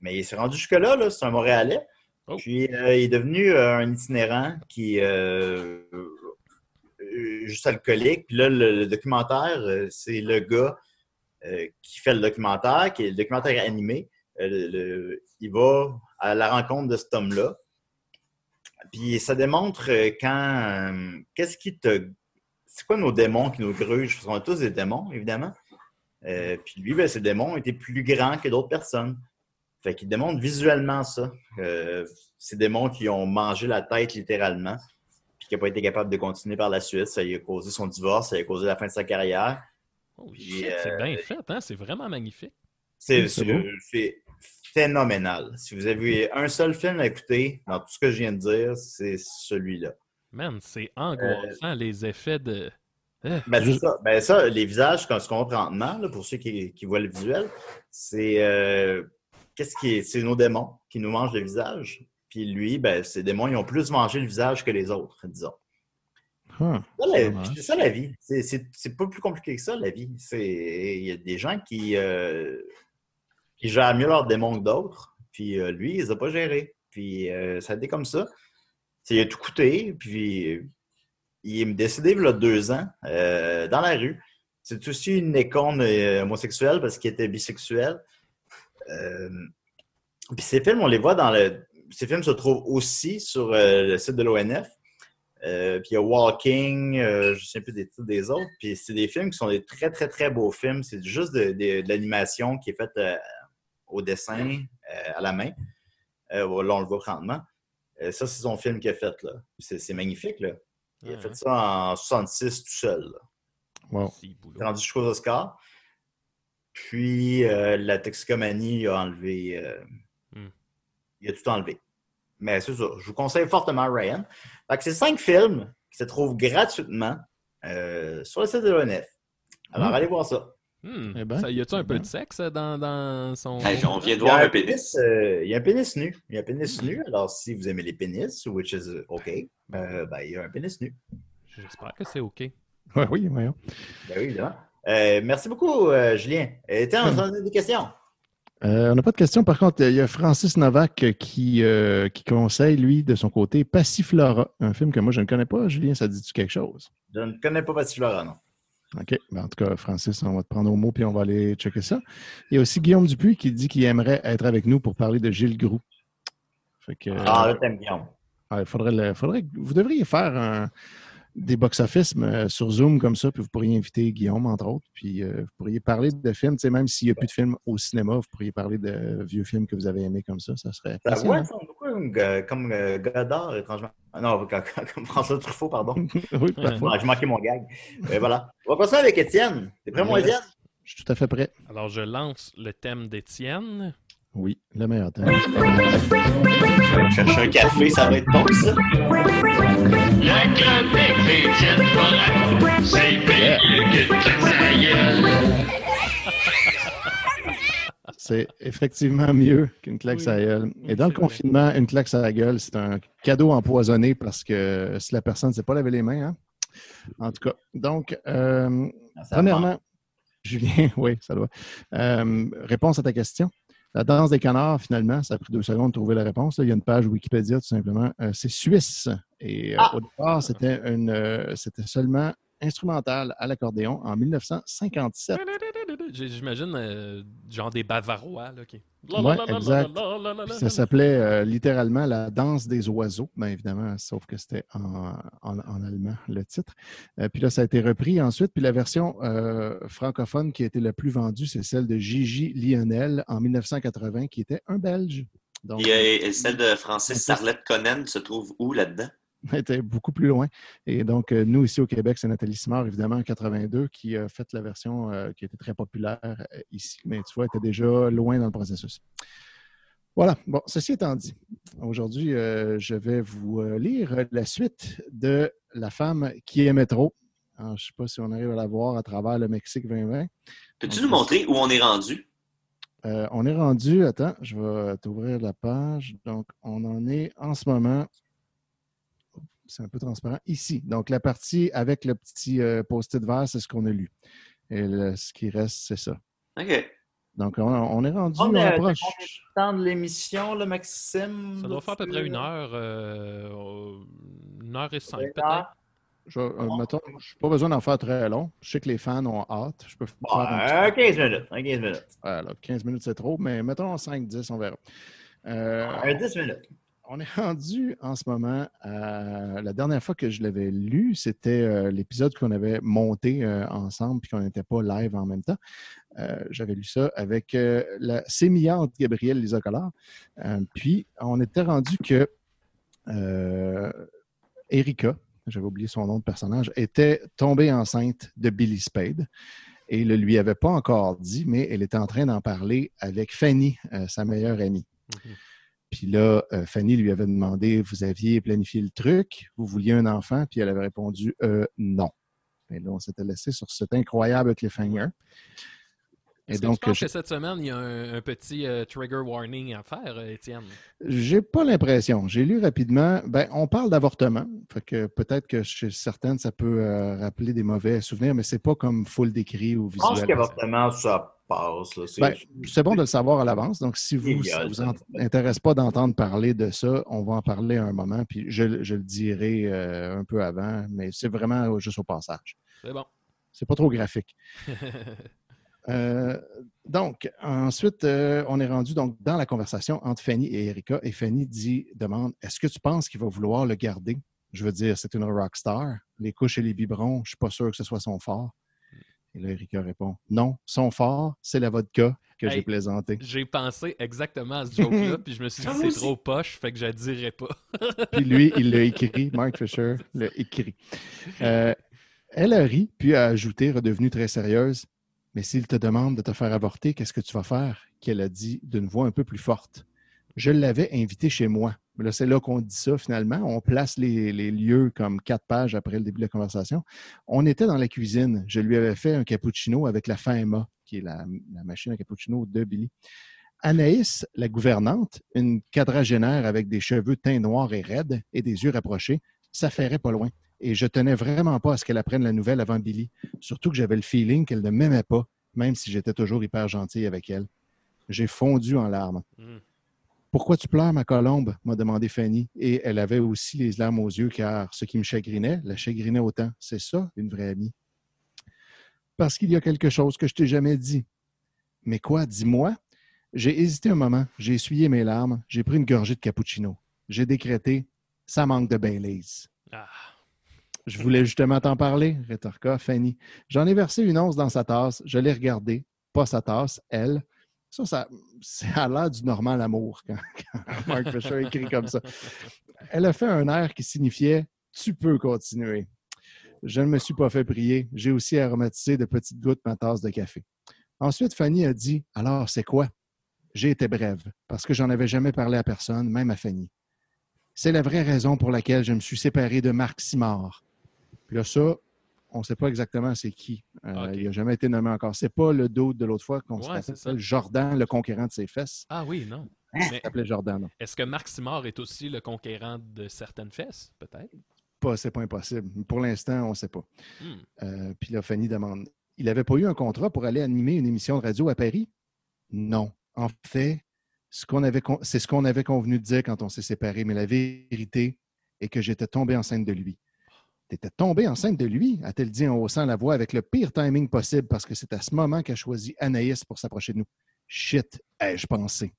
Mais il s'est rendu jusque-là, là, c'est un Montréalais. Oh. Puis euh, il est devenu euh, un itinérant qui juste alcoolique. Puis là, le, le documentaire, c'est le gars qui fait le documentaire, qui est le documentaire animé. Euh, il va à la rencontre de cet homme-là. Puis ça démontre euh, quand. euh, Qu'est-ce qui te. C'est quoi nos démons qui nous grugent? Parce qu'on a tous des démons, évidemment. Euh, puis lui, ben, ses démons étaient plus grands que d'autres personnes. Fait qu'il démontre visuellement ça. Euh, ces démons qui ont mangé la tête littéralement, puis qui n'a pas été capable de continuer par la suite. Ça lui a causé son divorce, ça lui a causé la fin de sa carrière. Shit, c'est euh, bien fait, hein? C'est vraiment magnifique. C'est phénoménal. Si vous avez un seul film à écouter dans tout ce que je viens de dire, c'est celui-là. Man, c'est angoissant, les effets de. Euh, Ben, c'est ça. Ben, ça, les visages, comme ce qu'on présentement, là, pour ceux qui, qui voient le visuel, c'est euh, qu'est-ce qui est. C'est nos démons qui nous mangent le visage. Puis lui, ben, ces démons, ils ont plus mangé le visage que les autres, disons. Dommage. C'est ça la vie. C'est- pas plus compliqué que ça, la vie. Il y a des gens qui, euh, qui gèrent mieux leurs démons que d'autres. Puis euh, lui, il les a pas gérés. Puis euh, ça a été comme ça. Il a tout coûté. Puis il est décédé il y a deux ans dans la rue. C'est aussi une icône homosexuelle parce qu'il était bisexuel. Puis ces films, on les voit dans le. Ces films se trouvent aussi sur le site de l'ONF. Euh, puis il y a Walking, euh, je ne sais plus des titres des autres. Puis c'est des films qui sont des très, très, très beaux films. C'est juste de, de- de l'animation qui est faite euh, au dessin, euh, à la main. Euh, là, on le voit. Euh, ça, c'est son film qu'il a fait. là. C'est c'est magnifique. Là. Il a fait hein. ça en 66 tout seul. là. wow. Il est rendu jusqu'aux Oscars. Puis euh, la toxicomanie il a enlevé. euh, Hmm. Il a tout enlevé. Mais c'est ça. Je vous conseille fortement Ryan. Fait que c'est cinq films qui se trouvent gratuitement euh, sur le site de l'ONF. Alors Hmm. allez voir ça. Hmm, Eh ben, ça- y a-tu un eh peu ben. de sexe dans, dans son. Hey, on vient de voir un pénis. euh, il y a un pénis nu. Il y a un pénis nu. Alors si vous aimez les pénis, which is OK, euh, ben, il y a un pénis nu. J'espère que c'est OK. Ouais, oui, voyons. Ben oui, évidemment. Euh, merci beaucoup, euh, Julien. Euh, tiens, on a des questions. Euh, on n'a pas de questions. Par contre, il y a Francis Novak qui, euh, qui conseille, lui, de son côté, Passiflora, un film que moi, je ne connais pas. Julien, ça dit-tu quelque chose? Je ne connais pas Passiflora, non. OK. Ben, en tout cas, Francis, on va te prendre au mot puis on va aller checker ça. Il y a aussi Guillaume Dupuis qui dit qu'il aimerait être avec nous pour parler de Gilles Groux. Fait que, Ah, là, t'aimes bien. Ouais, faudrait le- faudrait, vous devriez faire un- des box-office sur Zoom comme ça, puis vous pourriez inviter Guillaume, entre autres, puis euh, vous pourriez parler de films, tu sais, même s'il n'y a plus de films au cinéma, vous pourriez parler de vieux films que vous avez aimés comme ça, ça serait Ça passionnant. voit, ça, beaucoup comme, comme euh, Godard, étrangement. Ah Non, comme, François Truffaut, pardon. oui, parfois. Ouais, J'ai manqué mon gag. Voilà. On va passer avec Étienne. T'es prêt, mon Oui. Étienne? Je suis tout à fait prêt. Alors, je lance le thème d'Étienne. Oui, le meilleur temps. Je vais chercher un café, ça va être bon, ça. C'est que effectivement mieux qu'une claque Oui. à gueule. Et dans le confinement, une claque à la gueule, c'est un cadeau empoisonné parce que si la personne ne s'est pas lavé les mains, hein? En tout cas, donc, euh, Ça Premièrement, Julien, oui, ça doit. Euh, réponse à ta question. La danse des canards, finalement, ça a pris deux secondes de trouver la réponse. là. Il y a une page Wikipédia, tout simplement. Euh, c'est suisse. Et euh, Ah! au départ, c'était une, euh, c'était seulement instrumental à l'accordéon en 1957. J'imagine, euh, genre des Bavarois, là, qui Ouais, exact. Puis ça s'appelait euh, littéralement La danse des oiseaux, bien évidemment, sauf que c'était en, en- en allemand le titre. Euh, puis là, ça a été repris ensuite. Puis la version euh, francophone qui a été la plus vendue, c'est celle de Gigi Lionel en 1980, qui était un Belge. Donc, Et, et celle de Francis Sarlette Conan se trouve où là-dedans? était beaucoup plus loin. Et donc, euh, nous, ici au Québec, c'est Nathalie Simard, évidemment, en 82, qui a fait la version euh, qui était très populaire euh, ici. Mais tu vois, elle était déjà loin dans le processus. Voilà. Bon, ceci étant dit, aujourd'hui, euh, je vais vous lire la suite de La femme qui aimait trop. Alors, je ne sais pas si on arrive à la voir à travers le Mexique 2020. Peux-tu nous montrer où on est rendu? Euh, on est rendu, attends, je vais t'ouvrir la page. Donc, on en est en ce moment, c'est un peu transparent, ici. Donc, la partie avec le petit euh, post-it vert, c'est ce qu'on a lu. Et le- ce qui reste, c'est ça. OK. Donc, on, on est rendu, On on est approche. temps de l'émission, là, Maxime? Ça doit faire à peu près une heure, euh, une heure et cinq peut-être. Je, euh, mettons, je n'ai pas besoin d'en faire très long. Je sais que les fans ont hâte. Je peux faire Bon, un petit- euh, 15 minutes. un 15 minutes. Voilà, 15 minutes, c'est trop, mais mettons 5-10, on verra. Euh, Un 10 minutes. On est rendu en ce moment à la dernière fois que je l'avais lu, c'était euh, l'épisode qu'on avait monté euh, ensemble puis qu'on n'était pas live en même temps. Euh, J'avais lu ça avec la sémillante Gabrielle. Euh, puis on était rendu que Erika, j'avais oublié son nom de personnage, était tombée enceinte de Billy Spade et ne lui avait pas encore dit, mais elle était en train d'en parler avec Fanny, sa meilleure amie. Puis là, euh, Fanny lui avait demandé Vous aviez planifié le truc, vous vouliez un enfant, puis elle avait répondu Euh, non. Et là, on s'était laissé sur cet incroyable cliffhanger. Et Est-ce que donc, tu penses je- que cette semaine, il y a un, un petit euh, trigger warning à faire, Étienne? j'ai pas l'impression. J'ai lu rapidement. Ben, on parle d'avortement. Fait que peut-être que chez certaines, ça peut euh, rappeler des mauvais souvenirs, mais c'est pas comme full décrit ou Je pense visuel. qu'avortement, ça passe. là. C'est- Ben, c'est bon de le savoir à l'avance. Donc, si vous, ça vous intéresse pas d'entendre parler de ça, on va en parler à un moment, puis je, je le dirai euh, un peu avant, mais c'est vraiment juste au passage. C'est bon. C'est pas trop graphique. Euh, donc, ensuite, euh, on est rendu donc dans la conversation entre Fanny et Erika, et Fanny dit, demande, est-ce que tu penses qu'il va vouloir le garder? Je veux dire, c'est une rockstar. Les couches et les biberons, je suis pas sûr que ce soit son fort. Et là, Erika répond, non, son fort, c'est la vodka que Hey, j'ai plaisanté. J'ai pensé exactement à ce joke-là, puis je me suis dit Ah, c'est trop poche, fait que je le dirai pas. Puis lui, il l'a écrit, Mark Fisher l'a écrit. Euh, elle a ri, puis a ajouté, redevenue très sérieuse, mais s'il te demande de te faire avorter, qu'est-ce que tu vas faire? Qu'elle a dit d'une voix un peu plus forte. Je l'avais invité chez moi. C'est là qu'on dit ça finalement. On place les, lieux comme quatre pages après le début de la conversation. On était dans la cuisine. Je lui avais fait un cappuccino avec la FAMA, qui est la, la machine à cappuccino de Billy. Anaïs, la gouvernante, une quadragénaire avec des cheveux teints noirs et raides et des yeux rapprochés, s'affairait pas loin. Et je tenais vraiment pas à ce qu'elle apprenne la nouvelle avant Billy. Surtout que j'avais le feeling qu'elle ne m'aimait pas, même si j'étais toujours hyper gentil avec elle. J'ai fondu en larmes. Hmm. Pourquoi tu pleures, ma colombe? m'a demandé Fanny. Et elle avait aussi les larmes aux yeux, car ce qui me chagrinait, la chagrinait autant. C'est ça, une vraie amie. Parce qu'il y a quelque chose que je t'ai jamais dit. Mais quoi, dis-moi? J'ai hésité un moment, j'ai essuyé mes larmes, j'ai pris une gorgée de cappuccino. J'ai décrété ça manque de Baileys. Ah. Je voulais justement t'en parler, rétorqua Fanny. J'en ai versé une once dans sa tasse, je l'ai regardée, pas sa tasse, elle. Ça, c'est à l'air du normal amour quand, quand Mark Fisher écrit comme ça. Elle a fait un air qui signifiait Tu peux continuer. Je ne me suis pas fait prier. J'ai aussi aromatisé de petites gouttes ma tasse de café. Ensuite, Fanny a dit Alors, c'est quoi? J'ai été brève, parce que j'en avais jamais parlé à personne, même à Fanny. C'est la vraie raison pour laquelle je me suis séparé de Marc Simard. Puis là, ça, on ne sait pas exactement c'est qui. Euh. Il n'a jamais été nommé encore. C'est pas le dos de l'autre fois qu'on Ouais, s'appelle Jordan, le conquérant de ses fesses. Ah oui, non. Il Mais s'appelait Jordan. non. est-ce que Marc Simard est aussi le conquérant de certaines fesses, peut-être? Pas, c'est pas impossible. Pour l'instant, on ne sait pas. Hmm. Euh, puis là, Fanny demande Il n'avait pas eu un contrat pour aller animer une émission de radio à Paris Non. En fait, ce qu'on avait con- c'est ce qu'on avait convenu de dire quand on s'est séparés, mais la vérité est que j'étais tombé enceinte de lui. T'étais tombé enceinte de lui, a-t-elle dit en haussant la voix avec le pire timing possible parce que c'est à ce moment qu'a choisi Anaïs pour s'approcher de nous. Shit, ai-je pensé?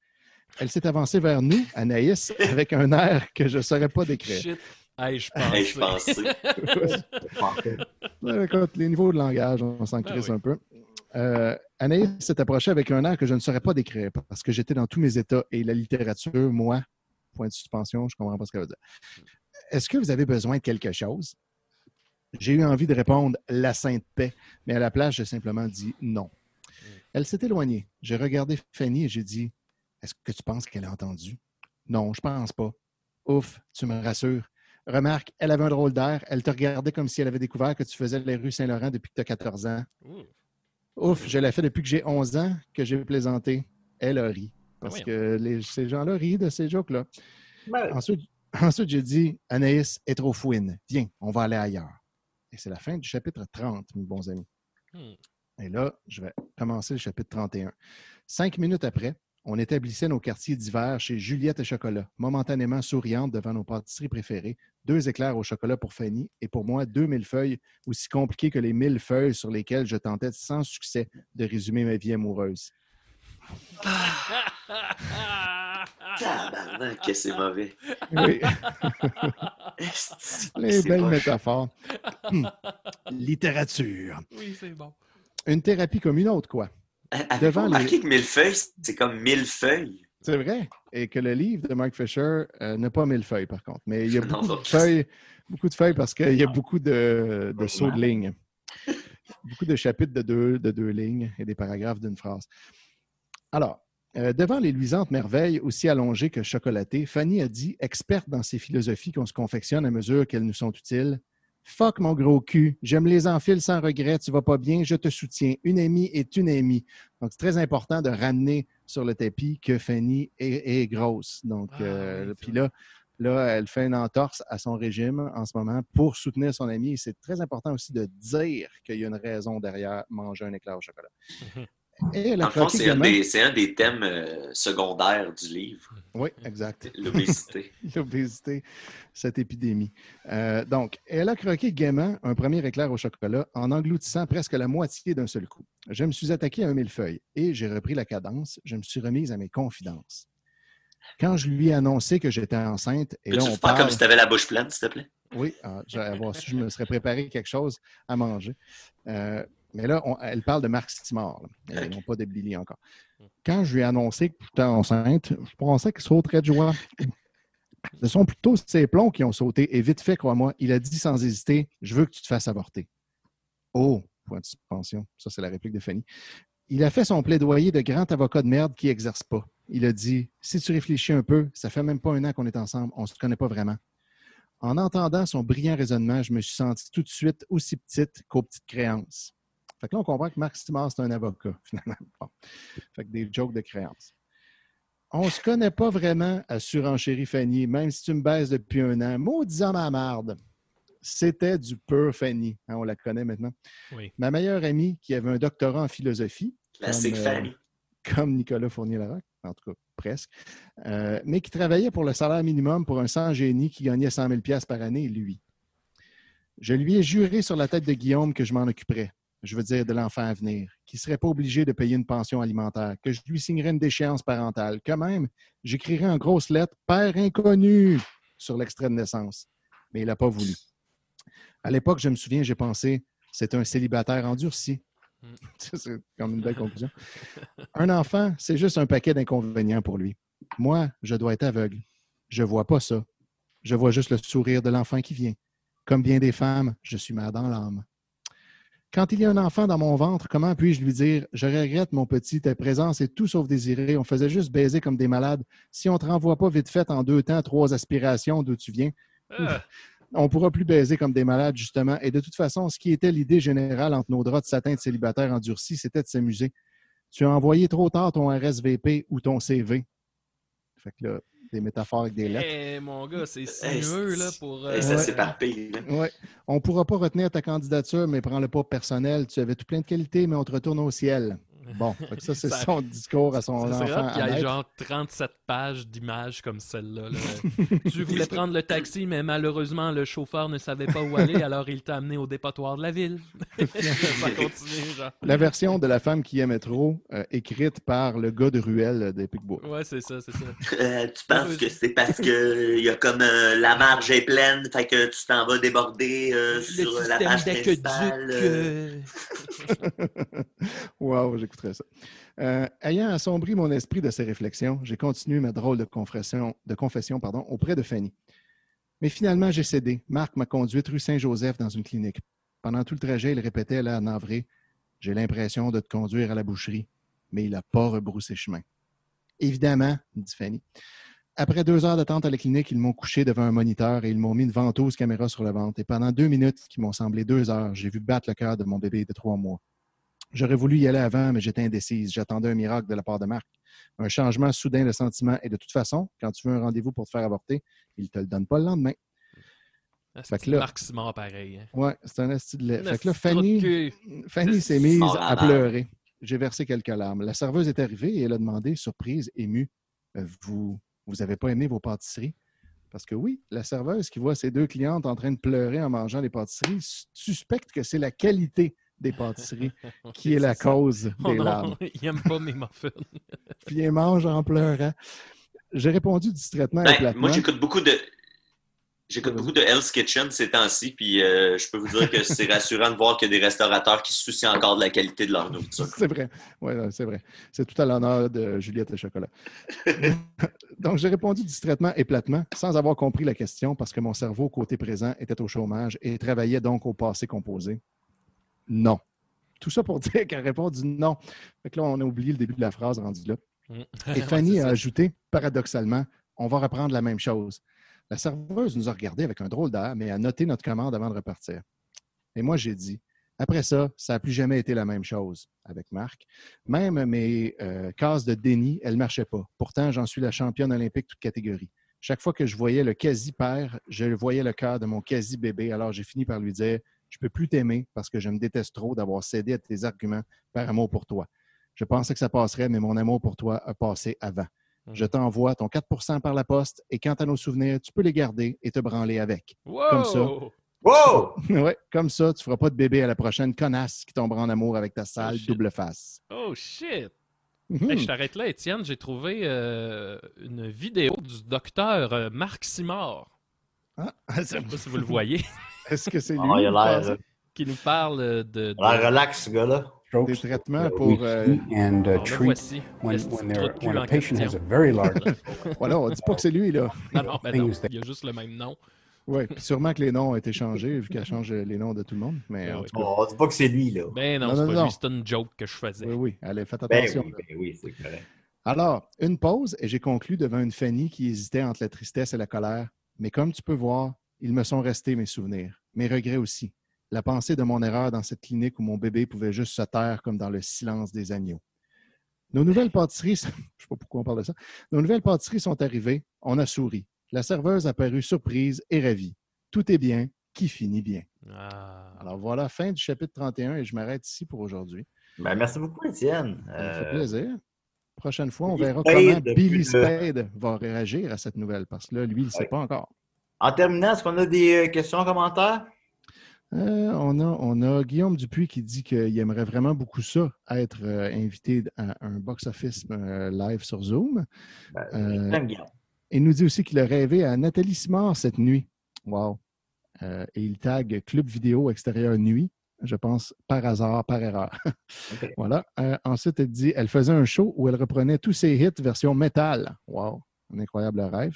Elle s'est avancée vers nous, Anaïs, avec un air que je ne saurais pas décrire. Shit, ai-je pensé? écoute, les niveaux de langage, on s'en Ben crisse oui. un peu. Euh, Anaïs s'est approchée avec un air que je ne saurais pas décrire parce que j'étais dans tous mes états et la littérature, moi, point de suspension, je comprends pas ce qu'elle veut dire. Est-ce que vous avez besoin de quelque chose? J'ai eu envie de répondre la sainte paix, mais à la place, j'ai simplement dit non. Elle s'est éloignée. J'ai regardé Fanny et j'ai dit Est-ce que tu penses qu'elle a entendu? Non, je pense pas. Ouf, tu me rassures. Remarque, elle avait un drôle d'air. Elle te regardait comme si elle avait découvert que tu faisais les rues Saint-Laurent depuis que tu as 14 ans. Ouf, je l'ai fait depuis que j'ai 11 ans que j'ai plaisanté. Elle a ri. Parce voyons. que les- ces gens-là rient de ces jokes-là. Ben, Ensuite, ensuite j'ai dit Anaïs est trop fouine. Viens, on va aller ailleurs. Et c'est la fin du chapitre 30, mes bons amis. Hmm. Et là, je vais commencer le chapitre 31. Cinq minutes après, on établissait nos quartiers d'hiver chez Juliette et Chocolat, momentanément souriante devant nos pâtisseries préférées. Deux éclairs au chocolat pour Fanny et pour moi, deux mille feuilles aussi compliquées que les mille feuilles sur lesquelles je tentais sans succès de résumer ma vie amoureuse. Tabarnak, que c'est mauvais. Oui, les belles moche? métaphores. Hum. Littérature. oui, c'est bon. Une thérapie comme une autre, quoi. Avez-vous Devant remarqué les- que mille feuilles, c'est comme mille feuilles? C'est vrai. Et que le livre de Mark Fisher euh, n'a pas mille feuilles, par contre. Mais il y a beaucoup non. de feuilles, beaucoup de feuilles parce qu'il y a beaucoup de, de sauts de lignes. Beaucoup de chapitres de deux, de deux lignes et des paragraphes d'une phrase. Alors, euh, devant les luisantes merveilles aussi allongées que chocolatées, Fanny a dit, experte dans ces philosophies qu'on se confectionne à mesure qu'elles nous sont utiles, Fuck mon gros cul, je me les enfile sans regret, tu vas pas bien, je te soutiens. Une amie est une amie. Donc, c'est très important de ramener sur le tapis que Fanny est, est grosse. Donc, Ah, euh, puis là, là, elle fait une entorse à son régime en ce moment pour soutenir son amie. C'est très important aussi de dire qu'il y a une raison derrière manger un éclair au chocolat. Et fond, croqué c'est un, des- c'est un des thèmes euh, secondaires du livre, Oui, exact. l'obésité. l'obésité, cette épidémie. Euh, donc, elle a croqué gaiement un premier éclair au chocolat en engloutissant presque la moitié d'un seul coup. Je me suis attaqué à un millefeuille et j'ai repris la cadence. Je me suis remise à mes confidences. Quand je lui ai annoncé que j'étais enceinte, et là, Peux-tu on le faire parle... comme si tu avais la bouche pleine, s'il te plaît? Oui, ah, je, voir si je me serais préparé quelque chose à manger. Euh, mais là, on- elle parle de Marc Stimard, là, et non pas de Billy encore. Quand je lui ai annoncé que j'étais enceinte, je pensais qu'il sauterait de joie. Ce sont plutôt ses plombs qui ont sauté, et vite fait, crois-moi, il a dit sans hésiter Je veux que tu te fasses avorter. Oh, point de suspension. Ça, c'est la réplique de Fanny. Il a fait son plaidoyer de grand avocat de merde qui n'exerce pas. Il a dit Si tu réfléchis un peu, ça fait même pas un an qu'on est ensemble, on ne se connaît pas vraiment. En entendant son brillant raisonnement, je me suis senti tout de suite aussi petite qu'aux petites créances. Fait que là, on comprend que Marc Stimard, c'est un avocat, finalement. Bon. Fait que des jokes de créances. On se connaît pas vraiment, a surenchéri Fanny, même si tu me baises depuis un an. Maudit homme à marde. C'était du pur Fanny. Hein, on la connaît maintenant. Oui. Ma meilleure amie, qui avait un doctorat en philosophie, Classique Comme, euh, Fanny. comme Nicolas Fournier-Larocque, en tout cas presque, euh, mais qui travaillait pour le salaire minimum pour un sans-génie qui gagnait 100 000 par année, lui. Je lui ai juré sur la tête de Guillaume que je m'en occuperais, je veux dire de l'enfant à venir, qu'il ne serait pas obligé de payer une pension alimentaire, que je lui signerais une déchéance parentale, que même j'écrirais en grosses lettres « Père inconnu » sur l'extrait de naissance. Mais il n'a pas voulu. À l'époque, je me souviens, j'ai pensé « C'est un célibataire endurci ». Mm. C'est comme une belle conclusion. Un enfant, c'est juste un paquet d'inconvénients pour lui. Moi, je dois être aveugle. Je vois pas ça. Je vois juste le sourire de l'enfant qui vient. Comme bien des femmes, je suis mère dans l'âme. Quand il y a un enfant dans mon ventre, comment puis-je lui dire Je regrette, mon petit, ta présence est tout sauf désirée. On faisait juste baiser comme des malades. Si on ne te renvoie pas vite fait en deux temps, trois aspirations d'où tu viens, Ah, on ne pourra plus baiser comme des malades, justement. Et de toute façon, ce qui était l'idée générale entre nos draps de satin de célibataire endurci, c'était de s'amuser. Tu as envoyé trop tard ton RSVP ou ton CV. Fait que là, des métaphores avec des lettres. Eh, mon gars, c'est Hey, sinueux, là, pour... Hey, euh, ça ouais. s'éparpille. là. Ouais. On ne pourra pas retenir ta candidature, mais prends-le pas personnel. Tu avais tout plein de qualités, mais on te retourne au ciel. Bon, ça, c'est Ça- son discours à son enfant. qu'il y naître. genre 37 pages d'images comme celle-là. là. tu voulais prendre le taxi, mais malheureusement, le chauffeur ne savait pas où aller, alors il t'a amené au dépotoir de la ville. ça continue, genre. La version de la femme qui aimait trop, euh, écrite par le gars de ruelle des Picbois. Ouais, c'est ça, c'est ça. Euh, tu penses que c'est parce que il y a comme euh, la marge est pleine, fait que tu t'en vas déborder euh, sur euh, la page principale. euh. wow, Euh, ayant assombri mon esprit de ces réflexions, j'ai continué ma drôle de confession, auprès de Fanny. Mais finalement, j'ai cédé. Marc m'a conduite rue Saint-Joseph dans une clinique. Pendant tout le trajet, il répétait là, navré J'ai l'impression de te conduire à la boucherie, mais il n'a pas rebroussé chemin. Évidemment, dit Fanny. Après deux heures d'attente à la clinique, ils m'ont couché devant un moniteur et ils m'ont mis une ventouse caméra sur le ventre. Et pendant deux minutes, qui m'ont semblé deux heures, j'ai vu battre le cœur de mon bébé de trois mois. J'aurais voulu y aller avant, mais j'étais indécise. J'attendais un miracle de la part de Marc. Un changement soudain de sentiment. Et de toute façon, quand tu veux un rendez-vous pour te faire avorter, il ne te le donne pas le lendemain. Ah, C'est là- Marc pareil. hein. Ouais, c'est un asti de lait. Fait que là, Fanny. Fanny s'est mise à pleurer. J'ai versé quelques larmes. La serveuse est arrivée et elle a demandé, surprise, émue, Euh, vous vous n'avez pas aimé vos pâtisseries? Parce que oui, la serveuse qui voit ses deux clientes en train de pleurer en mangeant les pâtisseries suspecte que c'est la qualité des pâtisseries qui est la ça. cause Oh des non, larmes. il aime pas mes muffins. Puis elle mange en pleurant. J'ai répondu distraitement et Ben, platement. moi, j'écoute beaucoup de. J'écoute beaucoup de Hell's Kitchen ces temps-ci, puis euh, je peux vous dire que c'est rassurant de voir qu'il y a des restaurateurs qui se soucient encore de la qualité de leur nourriture. C'est vrai. Oui, c'est vrai. C'est tout à l'honneur de Juliette et Chocolat. Donc, j'ai répondu distraitement et platement, sans avoir compris la question, parce que mon cerveau, côté présent, était au chômage et travaillait donc au passé composé. Non. Tout ça pour dire qu'elle répond du non. Fait que là, on a oublié le début de la phrase rendu là. Mm. Et Fanny a ajouté, paradoxalement, on va reprendre la même chose. La serveuse nous a regardé avec un drôle d'air, mais a noté notre commande avant de repartir. Et moi, j'ai dit, après ça, ça n'a plus jamais été la même chose avec Marc. Même mes euh, cases de déni, elles ne marchaient pas. Pourtant, j'en suis la championne olympique toute catégorie. Chaque fois que je voyais le quasi-père, je voyais le cœur de mon quasi-bébé. Alors, j'ai fini par lui dire Je ne peux plus t'aimer parce que je me déteste trop d'avoir cédé à tes arguments par amour pour toi. Je pensais que ça passerait, mais mon amour pour toi a passé avant. Je t'envoie ton 4% par la poste et quant à nos souvenirs, tu peux les garder et te branler avec. Comme ça. Wow! Wow! ouais, comme ça, tu ne feras pas de bébé à la prochaine connasse qui tombera en amour avec ta sale shit. double face. Oh shit! Hey, je t'arrête là, Étienne. J'ai trouvé euh, une vidéo du docteur euh, Marc Simard. Ah, Je sais pas si vous le voyez, Est-ce que c'est lui? Ah, il a pensez? euh, qui nous parle euh, de, de- il a l'air relax, ce gars-là. Des traitements that pour. euh, and uh, Alors, le treat voici. when, a patient has a question. very large voilà, on ne dit pas que c'est lui, là. Non, non, ben non, il y a juste le même nom. Oui, puis sûrement que les noms ont été changés, vu qu'elle change les noms de tout le monde. Mais Ben en oui. tout cas, Oh, on dit pas que c'est lui, là. Ben non, Non, c'est non, pas non. lui, c'est une joke que je faisais. oui, oui, allez, faites Ben attention. oui, ben oui, c'est correct. Alors, une pause et j'ai conclu devant une Fanny qui hésitait entre la tristesse et la colère. Mais comme tu peux voir, ils me sont restés mes souvenirs, mes regrets aussi. La pensée de mon erreur dans cette clinique où mon bébé pouvait juste se taire comme dans le silence des agneaux. Nos nouvelles pâtisseries, je ne sais pas pourquoi on parle de ça, nos nouvelles pâtisseries sont arrivées, on a souri. La serveuse a paru surprise et ravie. Tout est bien, qui finit bien. Ah. Alors voilà, fin du chapitre 31 et je m'arrête ici pour aujourd'hui. Ben, merci beaucoup, Étienne. Ça fait Euh, plaisir. Prochaine fois, on Billy verra Spade, comment Billy le- Spade va réagir à cette nouvelle, parce que là, lui, il ne sait pas encore. En terminant, est-ce qu'on a des euh, questions, commentaires? Euh, on, a, on a Guillaume Dupuis qui dit qu'il aimerait vraiment beaucoup ça, être euh, invité à un box-office euh, live sur Zoom. Ben. Il nous dit aussi qu'il a rêvé à Nathalie Simard cette nuit. Wow. Et il tag Club Vidéo Extérieur Nuit, je pense par hasard, par erreur. Voilà. Ensuite, elle dit elle faisait un show où elle reprenait tous ses hits version métal. Wow. Un incroyable rêve.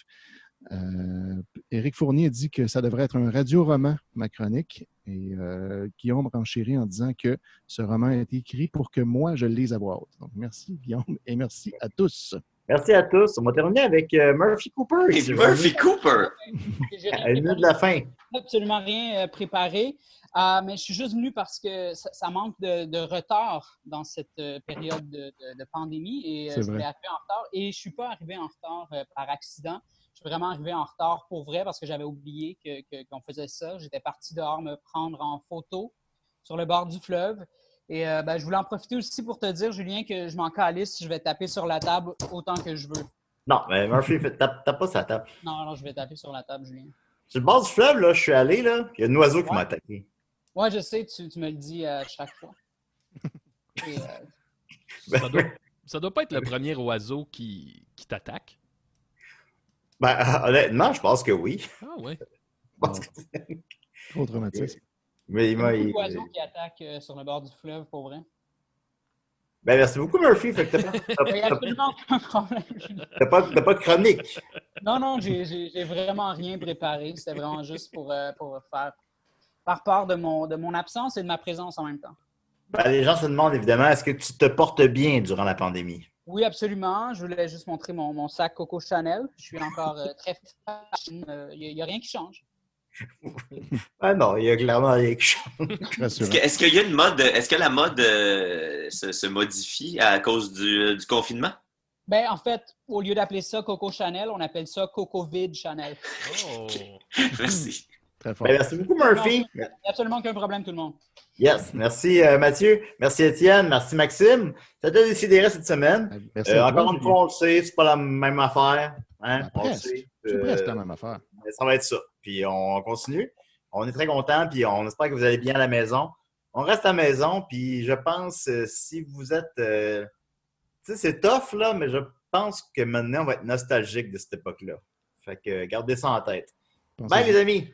Euh, Éric Fournier dit que ça devrait être un radio-roman, ma chronique. Et euh, Guillaume renchérit en disant que ce roman a été écrit pour que moi, je le lise à voix haute. Donc, merci, Guillaume, et merci à tous. Merci à tous. On va terminer avec euh, Murphy Cooper. Et si Murphy Cooper! À une minute de la fin. absolument rien préparé. Euh, mais je suis juste venu parce que ça, ça manque de, de retard dans cette période de, de- de pandémie et euh, je voulais arriver en retard. Et je ne suis pas arrivé en retard euh, par accident. Je suis vraiment arrivé en retard pour vrai parce que j'avais oublié qu'on faisait ça. J'étais parti dehors me prendre en photo sur le bord du fleuve. Et euh, ben, je voulais en profiter aussi pour te dire, Julien, que je m'en calisse, je vais taper sur la table autant que je veux. Non, mais Murphy, fait- tape, tape pas sa table. Non, non, je vais taper sur la table, Julien. Sur le bord du fleuve, là, je suis allé, là, il y a un oiseau qui m'a attaqué. Ouais, je sais, tu, tu me le dis à chaque fois. Et, euh, Ça doit, ça doit pas être le premier oiseau qui, qui t'attaque. Ben, honnêtement, je pense que oui. Ah ouais. Je pense que- Trop traumatisme. Mais il il y a m'a. il- qui attaquent euh, sur le bord du fleuve, pour vrai. Ben, merci beaucoup, Murphy. Fait que t'as pas, Il n'y a t'as- absolument aucun problème. T'as pas, pas de chronique. Non, non, j'ai j'ai- j'ai vraiment rien préparé. C'était vraiment juste pour, euh, pour faire par part de mon, de mon absence et de ma présence en même temps. Ben, les gens se demandent évidemment, est-ce que tu te portes bien durant la pandémie? Oui, absolument. Je voulais juste montrer mon, mon sac Coco Chanel. Je suis encore euh, très fashion. Il n'y a, rien qui change. Ah non, il y a clairement rien qui change. Est-ce qu'il y a une mode, est-ce que la mode euh, se, se modifie à cause du, du confinement? Ben, en fait, au lieu d'appeler ça Coco Chanel, on appelle ça Coco Vide Chanel. Oh. Merci. Très fort. Ben, merci beaucoup, Murphy. Il n'y a absolument aucun problème, tout le monde. Yes. Merci, euh, Mathieu. Merci, Étienne. Merci, Maxime. Ça t'a décidé cette semaine? Merci Euh, toi, encore une fois, on le sait, c'est pas la même affaire. Hein? Ben, on le presque. sait. C'est Euh, presque la même affaire. Mais ça va être ça. Puis on continue. On est très content, puis on espère que vous allez bien à la maison. On reste à la maison, puis je pense, euh, si vous êtes. euh, tu sais, c'est tough, là, mais je pense que maintenant, on va être nostalgique de cette époque-là. Fait que euh, gardez ça en tête. Bye, les amis!